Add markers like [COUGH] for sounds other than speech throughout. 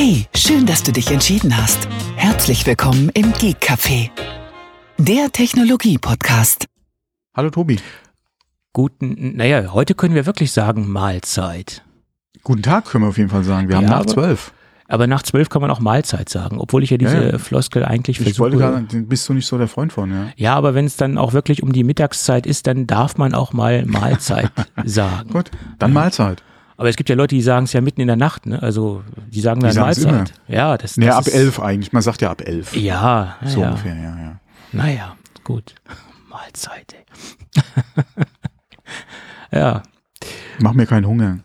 Hey, schön, dass du dich entschieden hast. Herzlich willkommen im Geek Café, der Technologie-Podcast. Hallo Tobi. Guten, naja, heute können wir wirklich sagen Mahlzeit. Guten Tag können wir auf jeden Fall sagen. Wir haben Ja, nach aber- zwölf. Aber nach zwölf kann man auch Mahlzeit sagen, obwohl ich ja diese Ja, ja. Floskel eigentlich Ich versuche. wollte gerade, bist du nicht so der Freund von, ja? ja, aber wenn es dann auch wirklich um die Mittagszeit ist, dann darf man auch mal Mahlzeit [LAUGHS] sagen. Gut, dann Mahlzeit. Aber es gibt ja Leute, die sagen es ja mitten in der Nacht, ne? Also die sagen dann sagen's Mahlzeit. Ja, das, das Nee, ab elf eigentlich. Man sagt ja ab elf. Ja, So ja. ungefähr, ja, ja. Naja, gut. Mahlzeit, ey. [LAUGHS] ja. Mach mir keinen Hunger.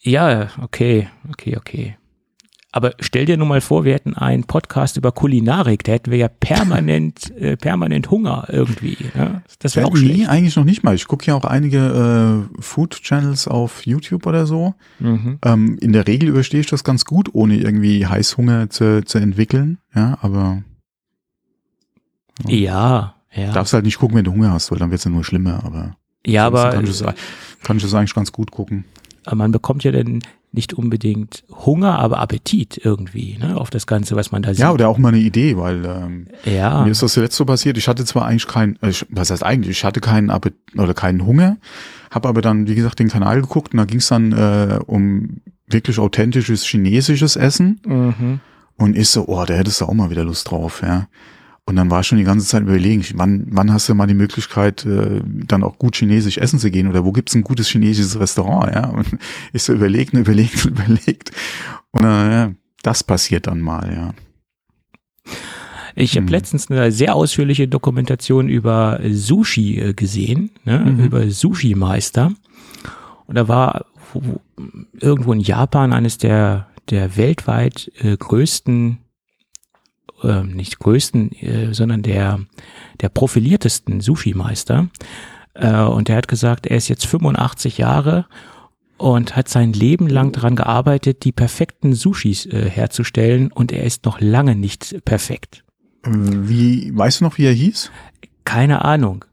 Ja, okay, okay, okay. Aber stell dir nur mal vor, wir hätten einen Podcast über Kulinarik, da hätten wir ja permanent, [LAUGHS] äh, permanent Hunger irgendwie. Ja? Das wäre Ja, auch nee, schlecht. eigentlich noch nicht mal. Ich gucke ja auch einige äh, Food-Channels auf YouTube oder so. Mhm. Ähm, in der Regel überstehe ich das ganz gut, ohne irgendwie Heißhunger zu, zu entwickeln. Ja, aber Ja, ja. darfst halt nicht gucken, wenn du Hunger hast, weil dann wird's ja nur schlimmer. Aber ja, aber kann ich, das, kann ich das eigentlich ganz gut gucken. aber man bekommt ja dann nicht unbedingt Hunger, aber Appetit irgendwie, ne, auf das Ganze, was man da sieht. Ja, oder auch mal eine Idee, weil ähm, ja. Mir ist das zuletzt so passiert. Ich hatte zwar eigentlich keinen, äh, was heißt eigentlich, ich hatte keinen Appetit oder keinen Hunger, habe aber dann, wie gesagt, den Kanal geguckt und da ging es dann äh, um wirklich authentisches chinesisches Essen Mhm. und ich so, oh, da hättest du auch mal wieder Lust drauf, ja. Und dann war ich schon die ganze Zeit überlegen, wann, wann hast du mal die Möglichkeit, äh, dann auch gut chinesisch essen zu gehen oder wo gibt's ein gutes chinesisches Restaurant, ja. Und [LAUGHS] ich so überlegt und überlegt und [LAUGHS] überlegt. Und äh, ja, das passiert dann mal, ja. Ich habe Mhm. letztens eine sehr ausführliche Dokumentation über Sushi äh, gesehen, ne? Mhm. über Sushi-Meister. Und da war wo- wo- irgendwo in Japan eines der, der weltweit äh, größten, ähm, nicht größten, äh, sondern der, der profiliertesten Sushi-Meister. Äh, und der hat gesagt, er ist jetzt 85 Jahre und hat sein Leben lang daran gearbeitet, die perfekten Sushis äh, herzustellen und er ist noch lange nicht perfekt. Wie, weißt du noch, wie er hieß? Keine Ahnung.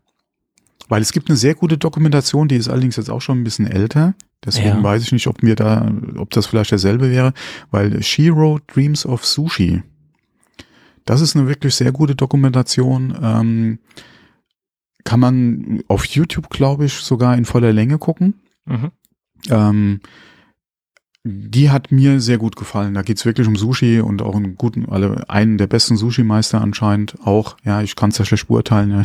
Weil es gibt eine sehr gute Dokumentation, die ist allerdings jetzt auch schon ein bisschen älter. Deswegen Ja. weiß ich nicht, ob mir da, ob das vielleicht derselbe wäre, weil Shiro Dreams of Sushi. Das ist eine wirklich sehr gute Dokumentation. Ähm, kann man auf YouTube, glaube ich, sogar in voller Länge gucken. Mhm. Ähm, die hat mir sehr gut gefallen. Da geht's wirklich um Sushi und auch einen guten, alle, einen der besten Sushi-Meister anscheinend auch. Ja, ich kann es ja schlecht beurteilen, ja.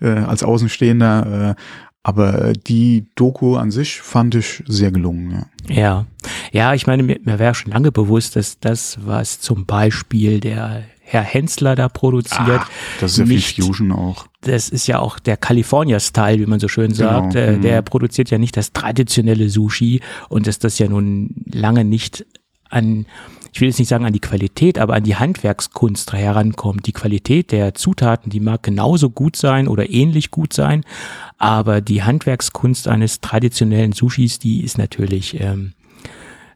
[LAUGHS] äh, als Außenstehender. Äh, aber äh, die Doku an sich fand ich sehr gelungen. Ja. Ja. Ja, ich meine, mir, mir wäre schon lange bewusst, dass das, was zum Beispiel der Herr Hensler da produziert, Das ist ja viel nicht- Fusion auch. das ist ja auch der California-Style, wie man so schön sagt. Genau, Äh, mhm. Der produziert ja nicht das traditionelle Sushi und dass das ja nun lange nicht an, ich will jetzt nicht sagen an die Qualität, aber an die Handwerkskunst herankommt. Die Qualität der Zutaten, die mag genauso gut sein oder ähnlich gut sein, aber die Handwerkskunst eines traditionellen Sushis, die ist natürlich ähm,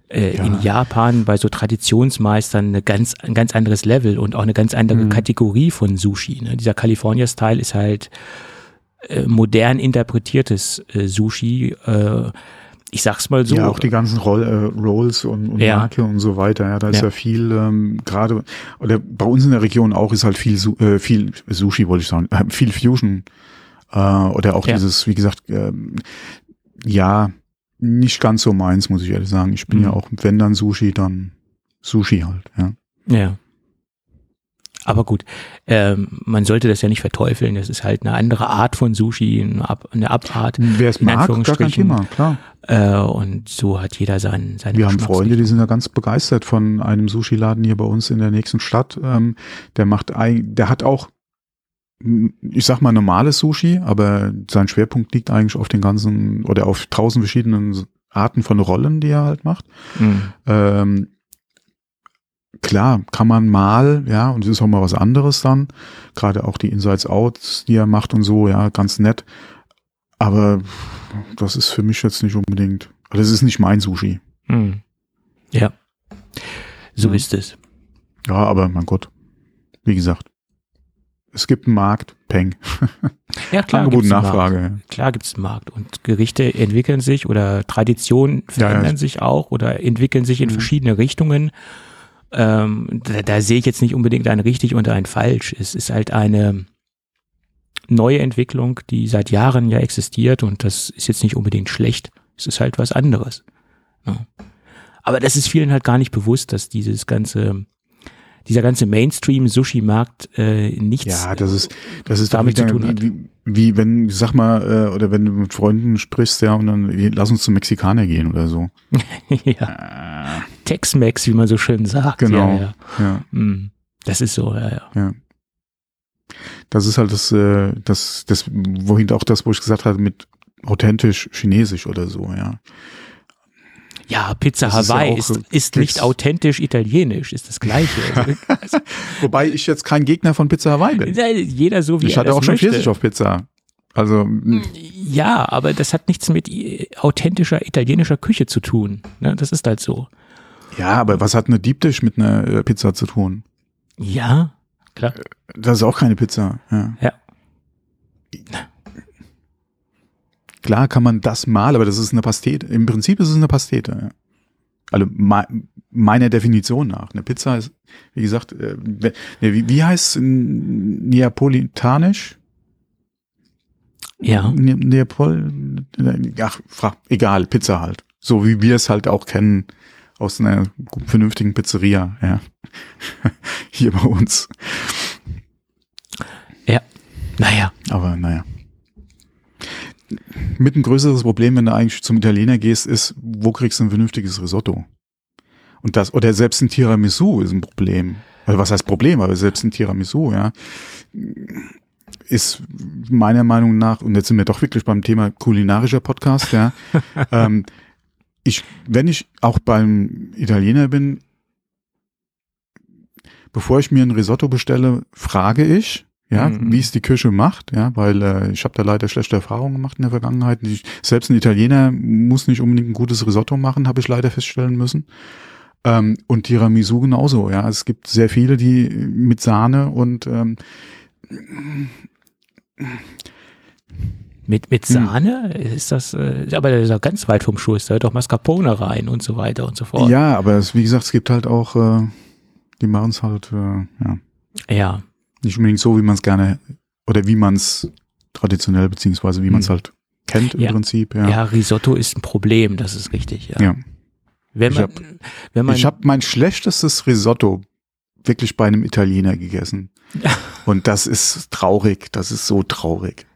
äh, Ja. in Japan bei so Traditionsmeistern eine ganz, ein ganz anderes Level und auch eine ganz andere Mhm. Kategorie von Sushi. Ne? Dieser California-Style ist halt äh, modern interpretiertes äh, Sushi. Äh, ich sag's mal so. ja, auch die ganzen Roll, äh, Rolls und, und Ja. Marke und so weiter. Ja, da ist Ja. ja, viel, ähm, gerade, oder bei uns in der Region auch ist halt viel, äh, viel Sushi, wollte ich sagen, äh, [LAUGHS] viel Fusion. Äh, oder auch Ja. dieses, wie gesagt, ähm, ja, nicht ganz so meins, muss ich ehrlich sagen. Ich bin Mhm. ja auch, wenn dann Sushi, dann Sushi halt, ja. Ja. Aber gut, ähm, man sollte das ja nicht verteufeln. Das ist halt eine andere Art von Sushi, eine, Ab eine Abart. Wer es mag, gar kein. Thema, klar. Äh, und so hat jeder seinen, seine Wir haben. Freunde, die sind ja ganz begeistert von einem Sushi-Laden hier bei uns in der nächsten Stadt. Ähm, der macht, ein, der hat auch, ich sag mal normales Sushi, aber sein Schwerpunkt liegt eigentlich auf den ganzen oder auf tausend verschiedenen Arten von Rollen, die er halt macht. Mhm. Ähm, klar, kann man mal, ja, und es ist auch mal was anderes dann. Gerade auch die Insides-Outs, die er macht und so, ja, ganz nett. Aber das ist für mich jetzt nicht unbedingt, also das ist nicht mein Sushi. Mhm. Ja. So ist es. Ja, aber mein Gott, wie gesagt, es gibt einen Markt, Peng. [LAUGHS] Ja, klar. Angebot und gibt's einen Nachfrage. Klar gibt es einen Markt und Gerichte entwickeln sich oder Traditionen Ja, ja. verändern sich auch oder entwickeln sich in Mhm. verschiedene Richtungen. Ähm, da, da sehe ich jetzt nicht unbedingt ein richtig und ein falsch. Es ist halt eine neue Entwicklung, die seit Jahren ja existiert und das ist jetzt nicht unbedingt schlecht. Es ist halt was anderes. Ja. Aber das ist vielen halt gar nicht bewusst, dass dieses ganze, dieser ganze Mainstream-Sushi-Markt äh, nichts Ja, das ist, das ist damit zu tun hat. Wie, wie, wenn, sag mal, äh, oder wenn du mit Freunden sprichst, ja, und dann lass uns zum Mexikaner gehen oder so. [LAUGHS] ja. Tex-Mex, wie man so schön sagt. Genau. Ja, ja. Ja, Hm. Das ist so, ja, ja. ja. Das ist halt das, äh, das, das, wohin auch das, wo ich gesagt hatte, mit authentisch chinesisch oder so, ja. Ja, Pizza Das ist ja Hawaii ist, ist, nicht authentisch italienisch, ist das Gleiche. [LAUGHS] Also, Wobei ich jetzt kein Gegner von Pizza Hawaii bin. jeder so wie Ich hatte auch schon möchte. Pfirsich auf Pizza. Also, mh, Ja, aber das hat nichts mit authentischer italienischer Küche zu tun. Ne? Das ist halt so. ja, aber was hat eine Deep Dish mit einer äh, Pizza zu tun? Ja, klar. Das ist auch keine Pizza. Ja. Ja. Klar kann man das mal, aber das ist eine Pastete. Im Prinzip ist es eine Pastete. Ja. Also me meiner Definition nach. Eine Pizza ist, wie gesagt, äh, wie, wie heißt Neapolitanisch? Ja. Ne Neapol, ach, fra- egal, Pizza halt. So wie wir es halt auch kennen aus einer vernünftigen Pizzeria, ja. [LAUGHS] Hier bei uns. Naja. Aber naja. Mit ein größeres Problem, wenn du eigentlich zum Italiener gehst, ist, wo kriegst du ein vernünftiges Risotto? Und das, oder selbst ein Tiramisu ist ein Problem. Also was heißt Problem, aber selbst ein Tiramisu, ja, ist meiner Meinung nach, und jetzt sind wir doch wirklich beim Thema kulinarischer Podcast, ja, [LAUGHS] ähm, ich, wenn ich auch beim Italiener bin, bevor ich mir ein Risotto bestelle, frage ich, ja, Mhm. wie es die Küche macht, ja, weil äh, ich habe da leider schlechte Erfahrungen gemacht in der Vergangenheit. Ich, selbst ein Italiener muss nicht unbedingt ein gutes Risotto machen, habe ich leider feststellen müssen. Ähm, und Tiramisu genauso, ja. Es gibt sehr viele, die mit Sahne und ähm, Mit, mit Hm. Sahne ist das, äh, aber das ist ja ganz weit vom Schuss. Da hört doch Mascarpone rein und so weiter und so fort. ja, aber es, wie gesagt, es gibt halt auch, äh, die machen es halt, äh, ja, Ja. Nicht unbedingt so, wie man es gerne oder wie man es traditionell beziehungsweise wie man es Hm. halt kennt im Ja. Prinzip, ja. ja. Risotto ist ein Problem, das ist richtig. Ja. ja. Wenn Ich man, hab- wenn man, Ich habe mein schlechtestes Risotto wirklich bei einem Italiener gegessen. [LAUGHS] Und das ist traurig. Das ist so traurig.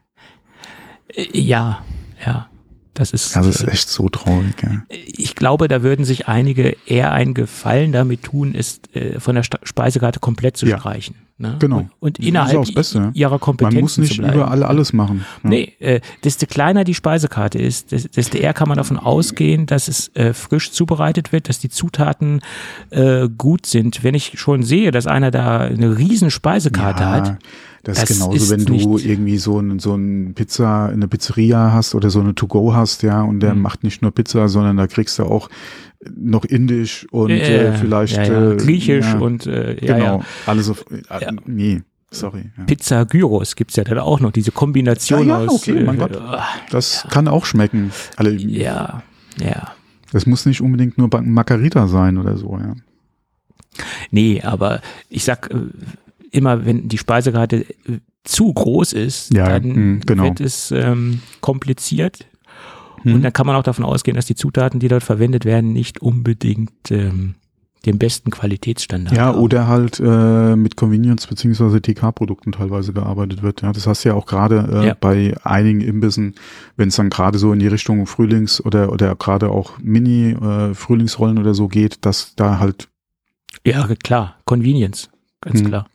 äh, ja, ja, das ist, Das ist äh, echt so traurig. Ja. ich glaube, da würden sich einige eher einen Gefallen damit tun, es äh, von der Speisekarte komplett zu Ja. streichen. Ne? Genau. Und, ist innerhalb ne? ihrer Kompetenzen Man muss nicht überall alles machen. Ja. Nee, äh, desto kleiner die Speisekarte ist, des- desto eher kann man davon ausgehen, dass es äh, frisch zubereitet wird, dass die Zutaten äh, gut sind. Wenn ich schon sehe, dass einer da eine riesen Speisekarte Ja, hat, Das, Das ist genauso, wenn du irgendwie so ein, so ein Pizza, eine Pizzeria hast oder so eine To-Go hast, ja, und der Mhm. macht nicht nur Pizza, sondern da kriegst du auch noch Indisch und äh, äh, vielleicht ja, ja, äh, Griechisch ja, und äh, ja, genau, ja. alles auf, äh, Ja. nee, sorry. Ja. Pizza Gyros gibt's ja dann auch noch, diese Kombination Ja, ja, aus. okay, mein äh, Gott. Das kann auch schmecken. Alle, Ja, ja. Das muss nicht unbedingt nur Margarita sein oder so, ja. Nee, aber ich sag äh, immer, wenn die Speisekarte äh, zu groß ist, Ja, dann mh, genau. wird es ähm, kompliziert. Hm. Und dann kann man auch davon ausgehen, dass die Zutaten, die dort verwendet werden, nicht unbedingt ähm, den besten Qualitätsstandard Ja, haben. oder halt äh, mit Convenience beziehungsweise TK-Produkten teilweise gearbeitet wird. Ja, das hast du ja auch gerade äh, Ja. bei einigen Imbissen, wenn es dann gerade so in die Richtung Frühlings- oder oder gerade auch Mini-Frühlingsrollen oder so geht, dass da halt Ja, klar, Convenience, ganz Hm. klar.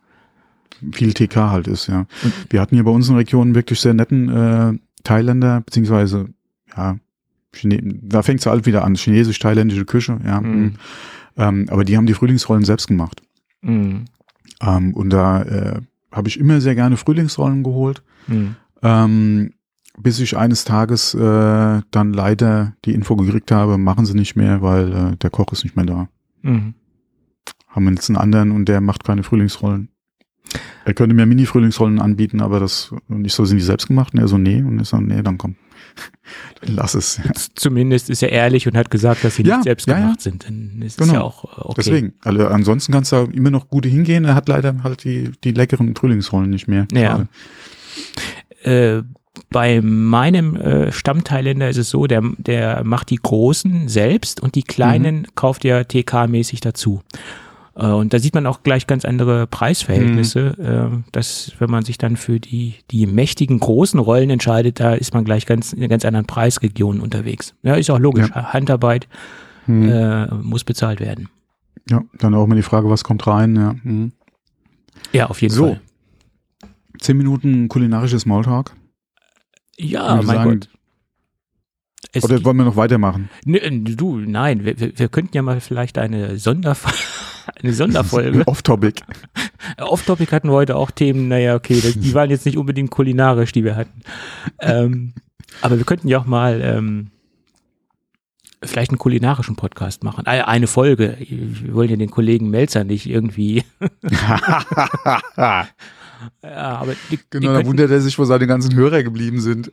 Viel TK halt ist, ja. Und- Wir hatten hier bei uns in der Region wirklich sehr netten äh, Thailänder, beziehungsweise, ja, Chine da fängt es halt wieder an, chinesisch-thailändische Küche, ja. Mhm. Ähm, aber die haben die Frühlingsrollen selbst gemacht. Mhm. Ähm, und da äh, habe ich immer sehr gerne Frühlingsrollen geholt, Mhm. ähm, bis ich eines Tages äh, dann leider die Info gekriegt habe, machen sie nicht mehr, weil äh, der Koch ist nicht mehr da. Mhm. Haben wir jetzt einen anderen und der macht keine Frühlingsrollen. Er könnte mir Mini-Frühlingsrollen anbieten, aber das nicht so sind die selbst gemacht. Und er so, nee. Und ich so, nee, dann komm. [LAUGHS] Dann lass es. Ja. Zumindest ist er ehrlich und hat gesagt, dass sie Ja, nicht selbst ja, sind. Dann ist Genau. es ja auch äh, okay. Deswegen. Also ansonsten kannst du immer noch gute hingehen. Er hat leider halt die, die leckeren Frühlingsrollen nicht mehr. Ja. Äh, bei meinem äh, Stammthailänder ist es so, der, der macht die großen selbst und die kleinen Mhm. kauft er TK-mäßig dazu. Äh, und da sieht man auch gleich ganz andere Preisverhältnisse, Mhm. äh, dass wenn man sich dann für die, die mächtigen großen Rollen entscheidet, da ist man gleich ganz in einer ganz anderen Preisregion unterwegs. Ja, ist auch logisch. Handarbeit Hm. äh, muss bezahlt werden. ja, dann auch mal die Frage, was kommt rein. Ja. Hm. Ja, auf jeden So. Fall. Zehn Minuten kulinarisches Smalltalk. Ja, mein sagen, Gott. Es Oder wollen wir noch weitermachen? Äh, du, nein, wir, wir, wir könnten ja mal vielleicht eine, Sonderf [LAUGHS] eine Sonderfolge. [LAUGHS] Off-Topic. [LAUGHS] Off-Topic hatten wir heute auch Themen, naja, okay, das, die waren jetzt nicht unbedingt kulinarisch, die wir hatten. Ähm, aber wir könnten ja auch mal ähm, vielleicht einen kulinarischen Podcast machen. Äh, Eine Folge. Wir wollen ja den Kollegen Melzer nicht irgendwie. Ja, aber die, Genau, da wundert er sich, wo seine ganzen Hörer geblieben sind.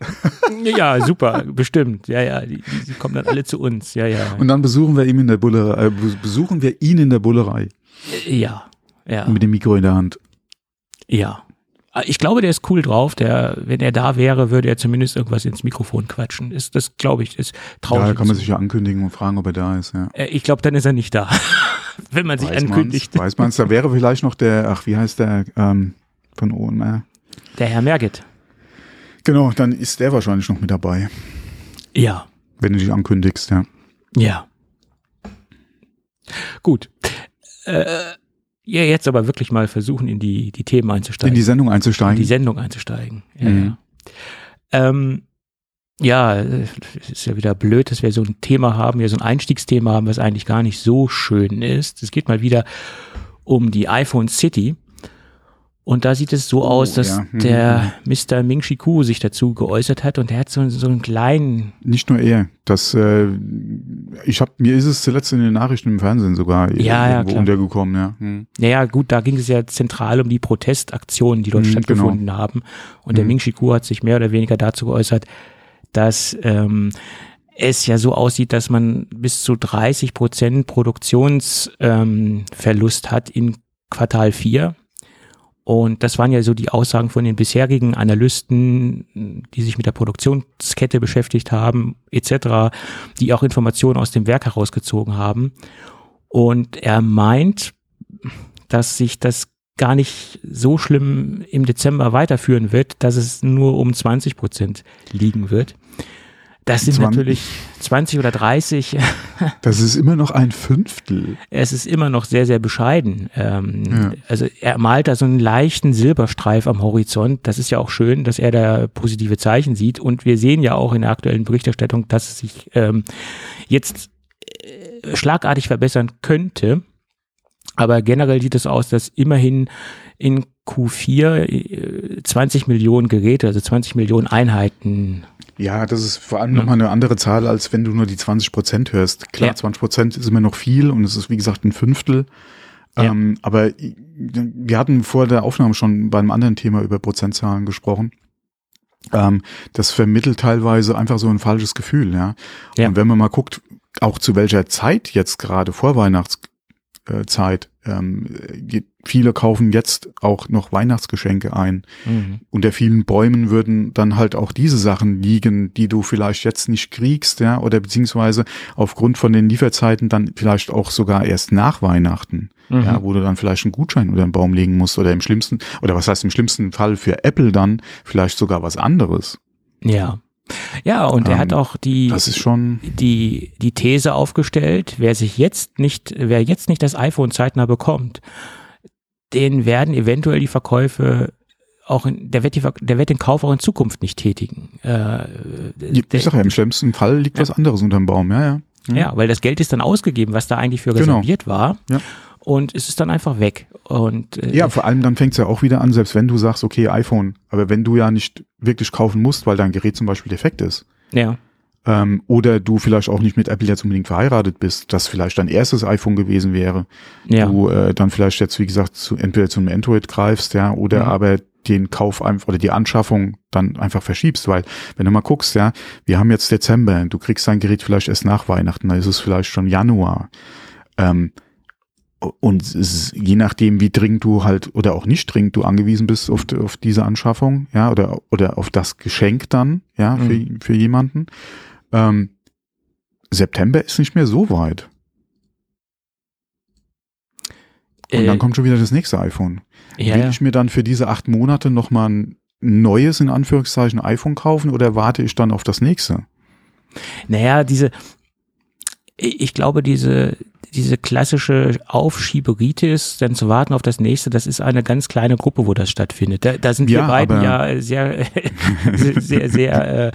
Ja, super, bestimmt. Ja, ja, die, die, kommen dann alle zu uns. Ja, ja. Und dann besuchen wir ihn in der Bullerei, äh, besuchen wir ihn in der Bullerei Ja, ja. mit dem Mikro in der Hand. Ja. Ich glaube, der ist cool drauf. Der, wenn er da wäre, würde er zumindest irgendwas ins Mikrofon quatschen. Ist, das glaube ich, ist Ja, traurig. da kann man sich ja ankündigen und fragen, ob er da ist. Ja. Äh, ich glaube, dann ist er nicht da. [LAUGHS] wenn man sich Weiß ankündigt. man's, weiß man's, da wäre vielleicht noch der, ach, wie heißt der, ähm, von OMR. Der Herr Merget. Genau, dann ist der wahrscheinlich noch mit dabei, Ja. wenn du dich ankündigst, ja. Ja. Gut. Äh, ja, jetzt aber wirklich mal versuchen, in die, die Themen In einzusteigen. die Sendung in einzusteigen. die Sendung einzusteigen. Ja, Mhm. ja. Ähm, ja, es ist ja wieder blöd, dass wir so ein Thema haben, ja so ein Einstiegsthema haben, was eigentlich gar nicht so schön ist. Es geht mal wieder um die iPhone City. Und da sieht es so aus, dass ja. Mhm. der Mr. Ming Chi Ku sich dazu geäußert hat und der hat so, so einen kleinen, Nicht nur er. Das, äh, ich hab, mir ist es zuletzt in den Nachrichten im Fernsehen sogar Ja, ja, klar. untergekommen, ja. Hm. naja gut, da ging es ja zentral um die Protestaktionen, die dort Mhm, stattgefunden haben. Und der Mhm. Ming Chi Ku hat sich mehr oder weniger dazu geäußert, dass ähm, es ja so aussieht, dass man bis zu 30 Prozent Produktionsverlust ähm, hat in Quartal 4. Und das waren ja so die Aussagen von den bisherigen Analysten, die sich mit der Produktionskette beschäftigt haben, etc., die auch Informationen aus dem Werk herausgezogen haben. Und er meint, dass sich das gar nicht so schlimm im Dezember weiterführen wird, dass es nur um 20 Prozent liegen wird. Das sind 20. natürlich 20 oder 30. [LAUGHS] Das ist immer noch ein Fünftel. Es ist immer noch sehr, sehr bescheiden. Ähm, Ja. Also er malt da so einen leichten Silberstreif am Horizont. Das ist ja auch schön, dass er da positive Zeichen sieht. Und wir sehen ja auch in der aktuellen Berichterstattung, dass es sich ähm, jetzt äh, schlagartig verbessern könnte. Aber generell sieht es aus, dass immerhin in Q4 äh, 20 Millionen Geräte, also 20 Millionen Einheiten Ja, das ist vor allem nochmal eine andere Zahl, als wenn du nur die 20 Prozent hörst. Klar, Ja. 20 Prozent ist immer noch viel und es ist, wie gesagt, ein Fünftel. Ja. Ähm, aber wir hatten vor der Aufnahme schon bei einem anderen Thema über Prozentzahlen gesprochen. Ähm, das vermittelt teilweise einfach so ein falsches Gefühl, ja. Ja. Und wenn man mal guckt, auch zu welcher Zeit jetzt gerade vor Weihnachtszeit, ähm, die- viele kaufen jetzt auch noch Weihnachtsgeschenke ein. Mhm. Unter vielen Bäumen würden dann halt auch diese Sachen liegen, die du vielleicht jetzt nicht kriegst, ja, oder beziehungsweise aufgrund von den Lieferzeiten dann vielleicht auch sogar erst nach Weihnachten, Mhm. ja, wo du dann vielleicht einen Gutschein unter den Baum legen musst oder im schlimmsten, oder was heißt im schlimmsten Fall für Apple dann vielleicht sogar was anderes. Ja. Ja, und er Ähm, hat auch die, Das ist schon, die, die These aufgestellt, wer sich jetzt nicht, wer jetzt nicht das iPhone zeitnah bekommt, den werden eventuell die Verkäufe auch in, der wird die, der wird den Kauf auch in Zukunft nicht tätigen. Äh, ich der, sag ja, im schlimmsten Fall liegt was anderes unterm Baum, ja, ja. Mhm. ja, weil das Geld ist dann ausgegeben, was da eigentlich für Genau. reserviert war. Ja. Und es ist dann einfach weg. Und äh, Ja, vor allem dann fängt's ja auch wieder an, selbst wenn du sagst, okay, iPhone, aber wenn du ja nicht wirklich kaufen musst, weil dein Gerät zum Beispiel defekt ist, ja. ähm, oder du vielleicht auch nicht mit Apple jetzt unbedingt verheiratet bist, das vielleicht dein erstes iPhone gewesen wäre, Ja. du äh, dann vielleicht jetzt, wie gesagt, zu, entweder zum Android greifst, ja, oder Mhm. aber den Kauf einfach oder die Anschaffung dann einfach verschiebst, weil wenn du mal guckst, ja, wir haben jetzt Dezember, du kriegst dein Gerät vielleicht erst nach Weihnachten, dann ist es vielleicht schon Januar. Ähm, und ist, je nachdem, wie dringend du halt oder auch nicht dringend du angewiesen bist auf, auf diese Anschaffung, ja, oder, oder auf das Geschenk dann, ja, für, für jemanden. Ähm, September ist nicht mehr so weit. Und Äh, dann kommt schon wieder das nächste iPhone. ja, Will ich mir dann für diese acht Monate nochmal ein neues, in Anführungszeichen, iPhone kaufen oder warte ich dann auf das nächste? Naja, diese, ich glaube, diese, diese klassische Aufschieberitis, dann zu warten auf das nächste, das ist eine ganz kleine Gruppe, wo das stattfindet. Da, da sind wir Ja, beiden aber- ja sehr, [LAUGHS] sehr, sehr, sehr äh,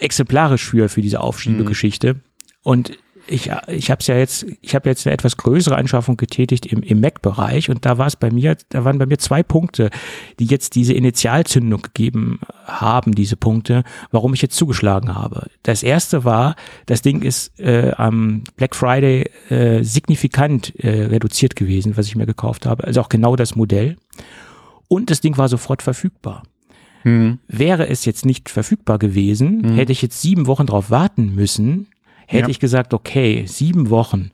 exemplarisch für, für diese Aufschiebegeschichte. Und ich, ich habe ja jetzt, ich habe jetzt eine etwas größere Anschaffung getätigt im, im Mac-Bereich und da war es bei mir, da waren bei mir zwei Punkte, die jetzt diese Initialzündung gegeben haben, diese Punkte, warum ich jetzt zugeschlagen habe. Das erste war, das Ding ist äh, am Black Friday äh, signifikant äh, reduziert gewesen, was ich mir gekauft habe. Also auch genau das Modell. Und das Ding war sofort verfügbar. Wäre es jetzt nicht verfügbar gewesen, hätte ich jetzt sieben Wochen drauf warten müssen, hätte Ja. ich gesagt, okay, sieben Wochen.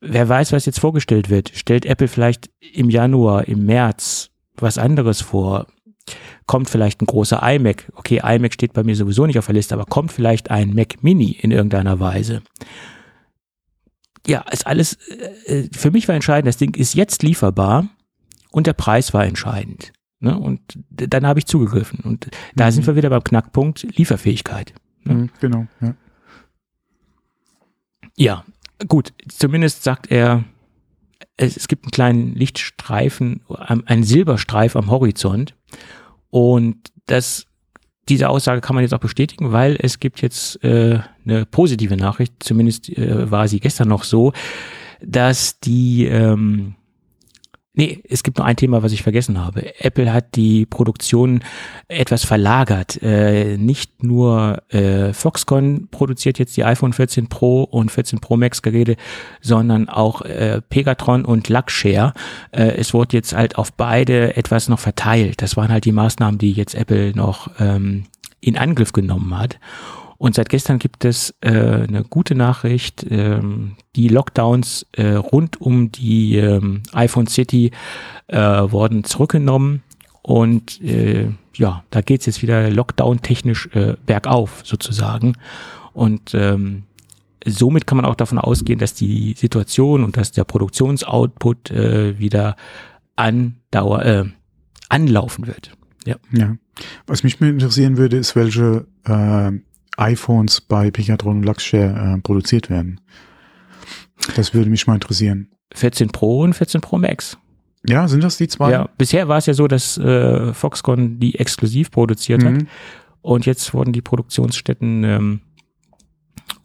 Wer weiß, was jetzt vorgestellt wird. Stellt Apple vielleicht im Januar, im März was anderes vor? Kommt vielleicht ein großer iMac? Okay, iMac steht bei mir sowieso nicht auf der Liste, aber kommt vielleicht ein Mac Mini in irgendeiner Weise? Ja, ist alles, äh, für mich war entscheidend, das Ding ist jetzt lieferbar und der Preis war entscheidend. Ne? Und dann habe ich zugegriffen. Und da sind wir wieder beim Knackpunkt Lieferfähigkeit. Mhm, genau, ja. Ja, gut. Zumindest sagt er, es, es gibt einen kleinen Lichtstreifen, einen Silberstreif am Horizont. Und das, diese Aussage kann man jetzt auch bestätigen, weil es gibt jetzt äh, eine positive Nachricht. Zumindest äh, war sie gestern noch so, dass die ähm, Nee, es gibt nur ein Thema, was ich vergessen habe. Apple hat die Produktion etwas verlagert. Äh, nicht nur äh, Foxconn produziert jetzt die iPhone 14 Pro und 14 Pro Max Geräte, sondern auch äh, Pegatron und Luxshare. Äh, es wurde jetzt halt auf beide etwas noch verteilt. Das waren halt die Maßnahmen, die jetzt Apple noch ähm, in Angriff genommen hat. Und seit gestern gibt es äh, eine gute Nachricht. Ähm, die Lockdowns äh, rund um die ähm, iPhone City äh, wurden zurückgenommen. Und äh, ja, da geht's jetzt wieder Lockdown-technisch äh, bergauf sozusagen. Und ähm, somit kann man auch davon ausgehen, dass die Situation und dass der Produktionsoutput äh, wieder andauer, äh, anlaufen wird. Ja. Ja. Was mich mir interessieren würde, ist, welche äh, iPhones bei Picatron und Luxshare äh, produziert werden. Das würde mich mal interessieren. 14 Pro und 14 Pro Max. Ja, sind das die zwei? Ja, bisher war es ja so, dass äh, Foxconn die exklusiv produziert hat Mhm. und jetzt wurden die Produktionsstätten ähm,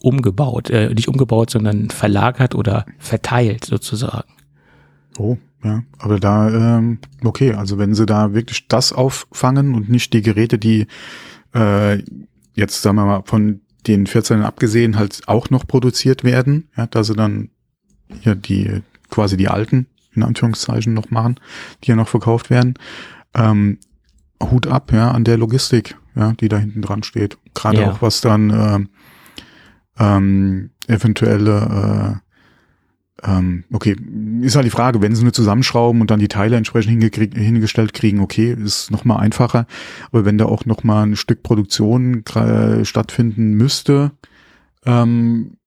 umgebaut, äh, nicht umgebaut, sondern verlagert oder verteilt sozusagen. Oh, ja. Aber da, ähm, okay, also wenn sie da wirklich das auffangen und nicht die Geräte, die äh, jetzt, sagen wir mal, von den 14 abgesehen halt auch noch produziert werden, ja, da sie dann ja die quasi die alten, in Anführungszeichen, noch machen, die ja noch verkauft werden. Ähm, Hut ab, ja, an der Logistik, ja, die da hinten dran steht. Gerade Ja. auch was dann ähm, ähm, eventuelle äh, ähm, okay, ist halt die Frage, wenn sie nur zusammenschrauben und dann die Teile entsprechend hingestellt kriegen, okay, ist nochmal einfacher. Aber wenn da auch nochmal ein Stück Produktion stattfinden müsste, ähm,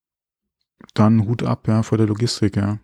dann Hut ab, ja, vor der Logistik, ja.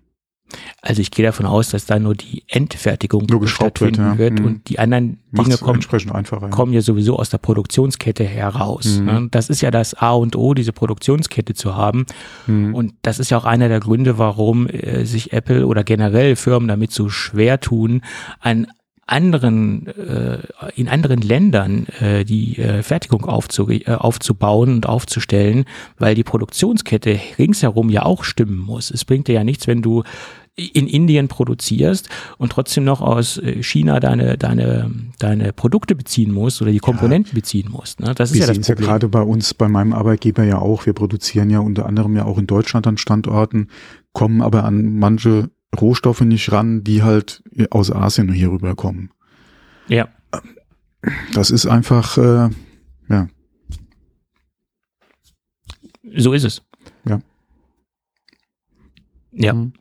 Also ich gehe davon aus, dass da nur die Endfertigung Nur geschraubt wird, stattfinden ja. wird Mhm. und die anderen Dinge kommen, ja. kommen ja sowieso aus der Produktionskette heraus. Mhm. Das ist ja das A und O, diese Produktionskette zu haben. Mhm. Und das ist ja auch einer der Gründe, warum äh, sich Apple oder generell Firmen damit so schwer tun, an anderen, äh, in anderen Ländern äh, die äh, Fertigung aufzu äh, aufzubauen und aufzustellen, weil die Produktionskette ringsherum ja auch stimmen muss. Es bringt dir ja nichts, wenn du in Indien produzierst und trotzdem noch aus äh, China deine, deine, deine Produkte beziehen musst oder die Komponenten ja. beziehen musst. Ne? Das ist Wir ja das Problem. ja gerade bei uns, bei meinem Arbeitgeber ja auch. Wir produzieren ja unter anderem ja auch in Deutschland an Standorten, kommen aber an manche Rohstoffe nicht ran, die halt aus Asien hier rüberkommen. Ja. Das ist einfach, äh, ja. So ist es. Ja. Ja. Mhm.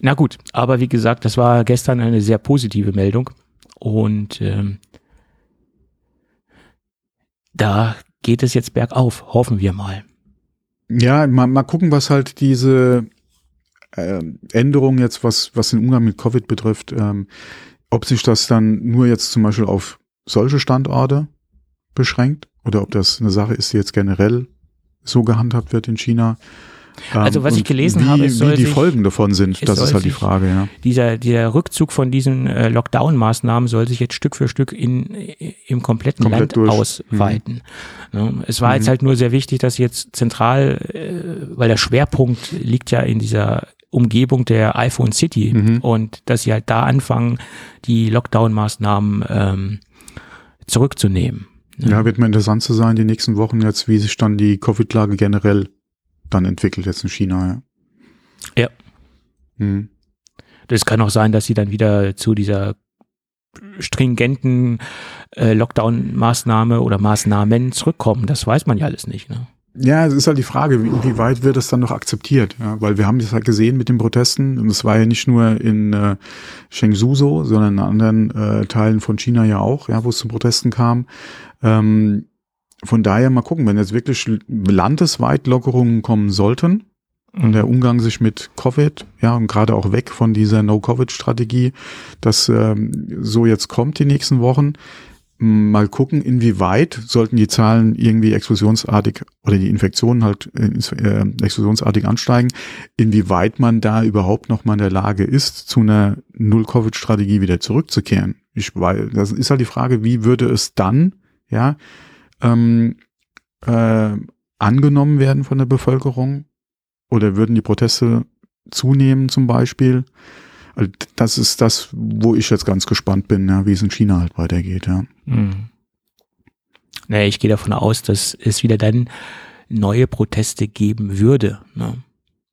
Na gut, aber wie gesagt, das war gestern eine sehr positive Meldung und ähm, da geht es jetzt bergauf, hoffen wir mal. Ja, mal, mal gucken, was halt diese äh, Änderung jetzt, was, was den Umgang mit Covid betrifft, ähm, ob sich das dann nur jetzt zum Beispiel auf solche Standorte beschränkt oder ob das eine Sache ist, die jetzt generell so gehandhabt wird in China. Also was ich gelesen wie, habe, ist, wie die Folgen davon sind, das ist halt die Frage. Ja. Dieser, dieser Rückzug von diesen äh, Lockdown-Maßnahmen soll sich jetzt Stück für Stück in, im kompletten Komplett Land durch. ausweiten. Mhm. Es war mhm. jetzt halt nur sehr wichtig, dass jetzt zentral, äh, weil der Schwerpunkt liegt ja in dieser Umgebung der iPhone City mhm. und dass sie halt da anfangen, die Lockdown-Maßnahmen ähm, zurückzunehmen. Ja, wird mal interessant zu sein, die nächsten Wochen jetzt, wie sich dann die Covid-Lage generell dann entwickelt jetzt in China. Ja. ja. Hm. Das kann auch sein, dass sie dann wieder zu dieser stringenten äh, Lockdown-Maßnahme oder Maßnahmen zurückkommen. Das weiß man ja alles nicht. Ne? Ja, es ist halt die Frage, inwieweit wird das dann noch akzeptiert? Ja, weil wir haben das halt gesehen mit den Protesten und es war ja nicht nur in äh, Chengdu so, sondern in anderen äh, Teilen von China ja auch, ja, wo es zu Protesten kam. Ähm, von daher mal gucken, wenn jetzt wirklich landesweit Lockerungen kommen sollten und der Umgang sich mit Covid, ja, und gerade auch weg von dieser No-Covid-Strategie, dass ähm, so jetzt kommt die nächsten Wochen, mal gucken, inwieweit sollten die Zahlen irgendwie explosionsartig oder die Infektionen halt äh, äh, explosionsartig ansteigen, inwieweit man da überhaupt noch mal in der Lage ist, zu einer Null-Covid-Strategie wieder zurückzukehren. Ich, weil, das ist halt die Frage, wie würde es dann, ja, ähm, äh, angenommen werden von der Bevölkerung? Oder würden die Proteste zunehmen zum Beispiel? Also das ist das, wo ich jetzt ganz gespannt bin, ja, wie es in China halt weitergeht. Ja. Hm. Naja, ich gehe davon aus, dass es wieder dann neue Proteste geben würde. Ne?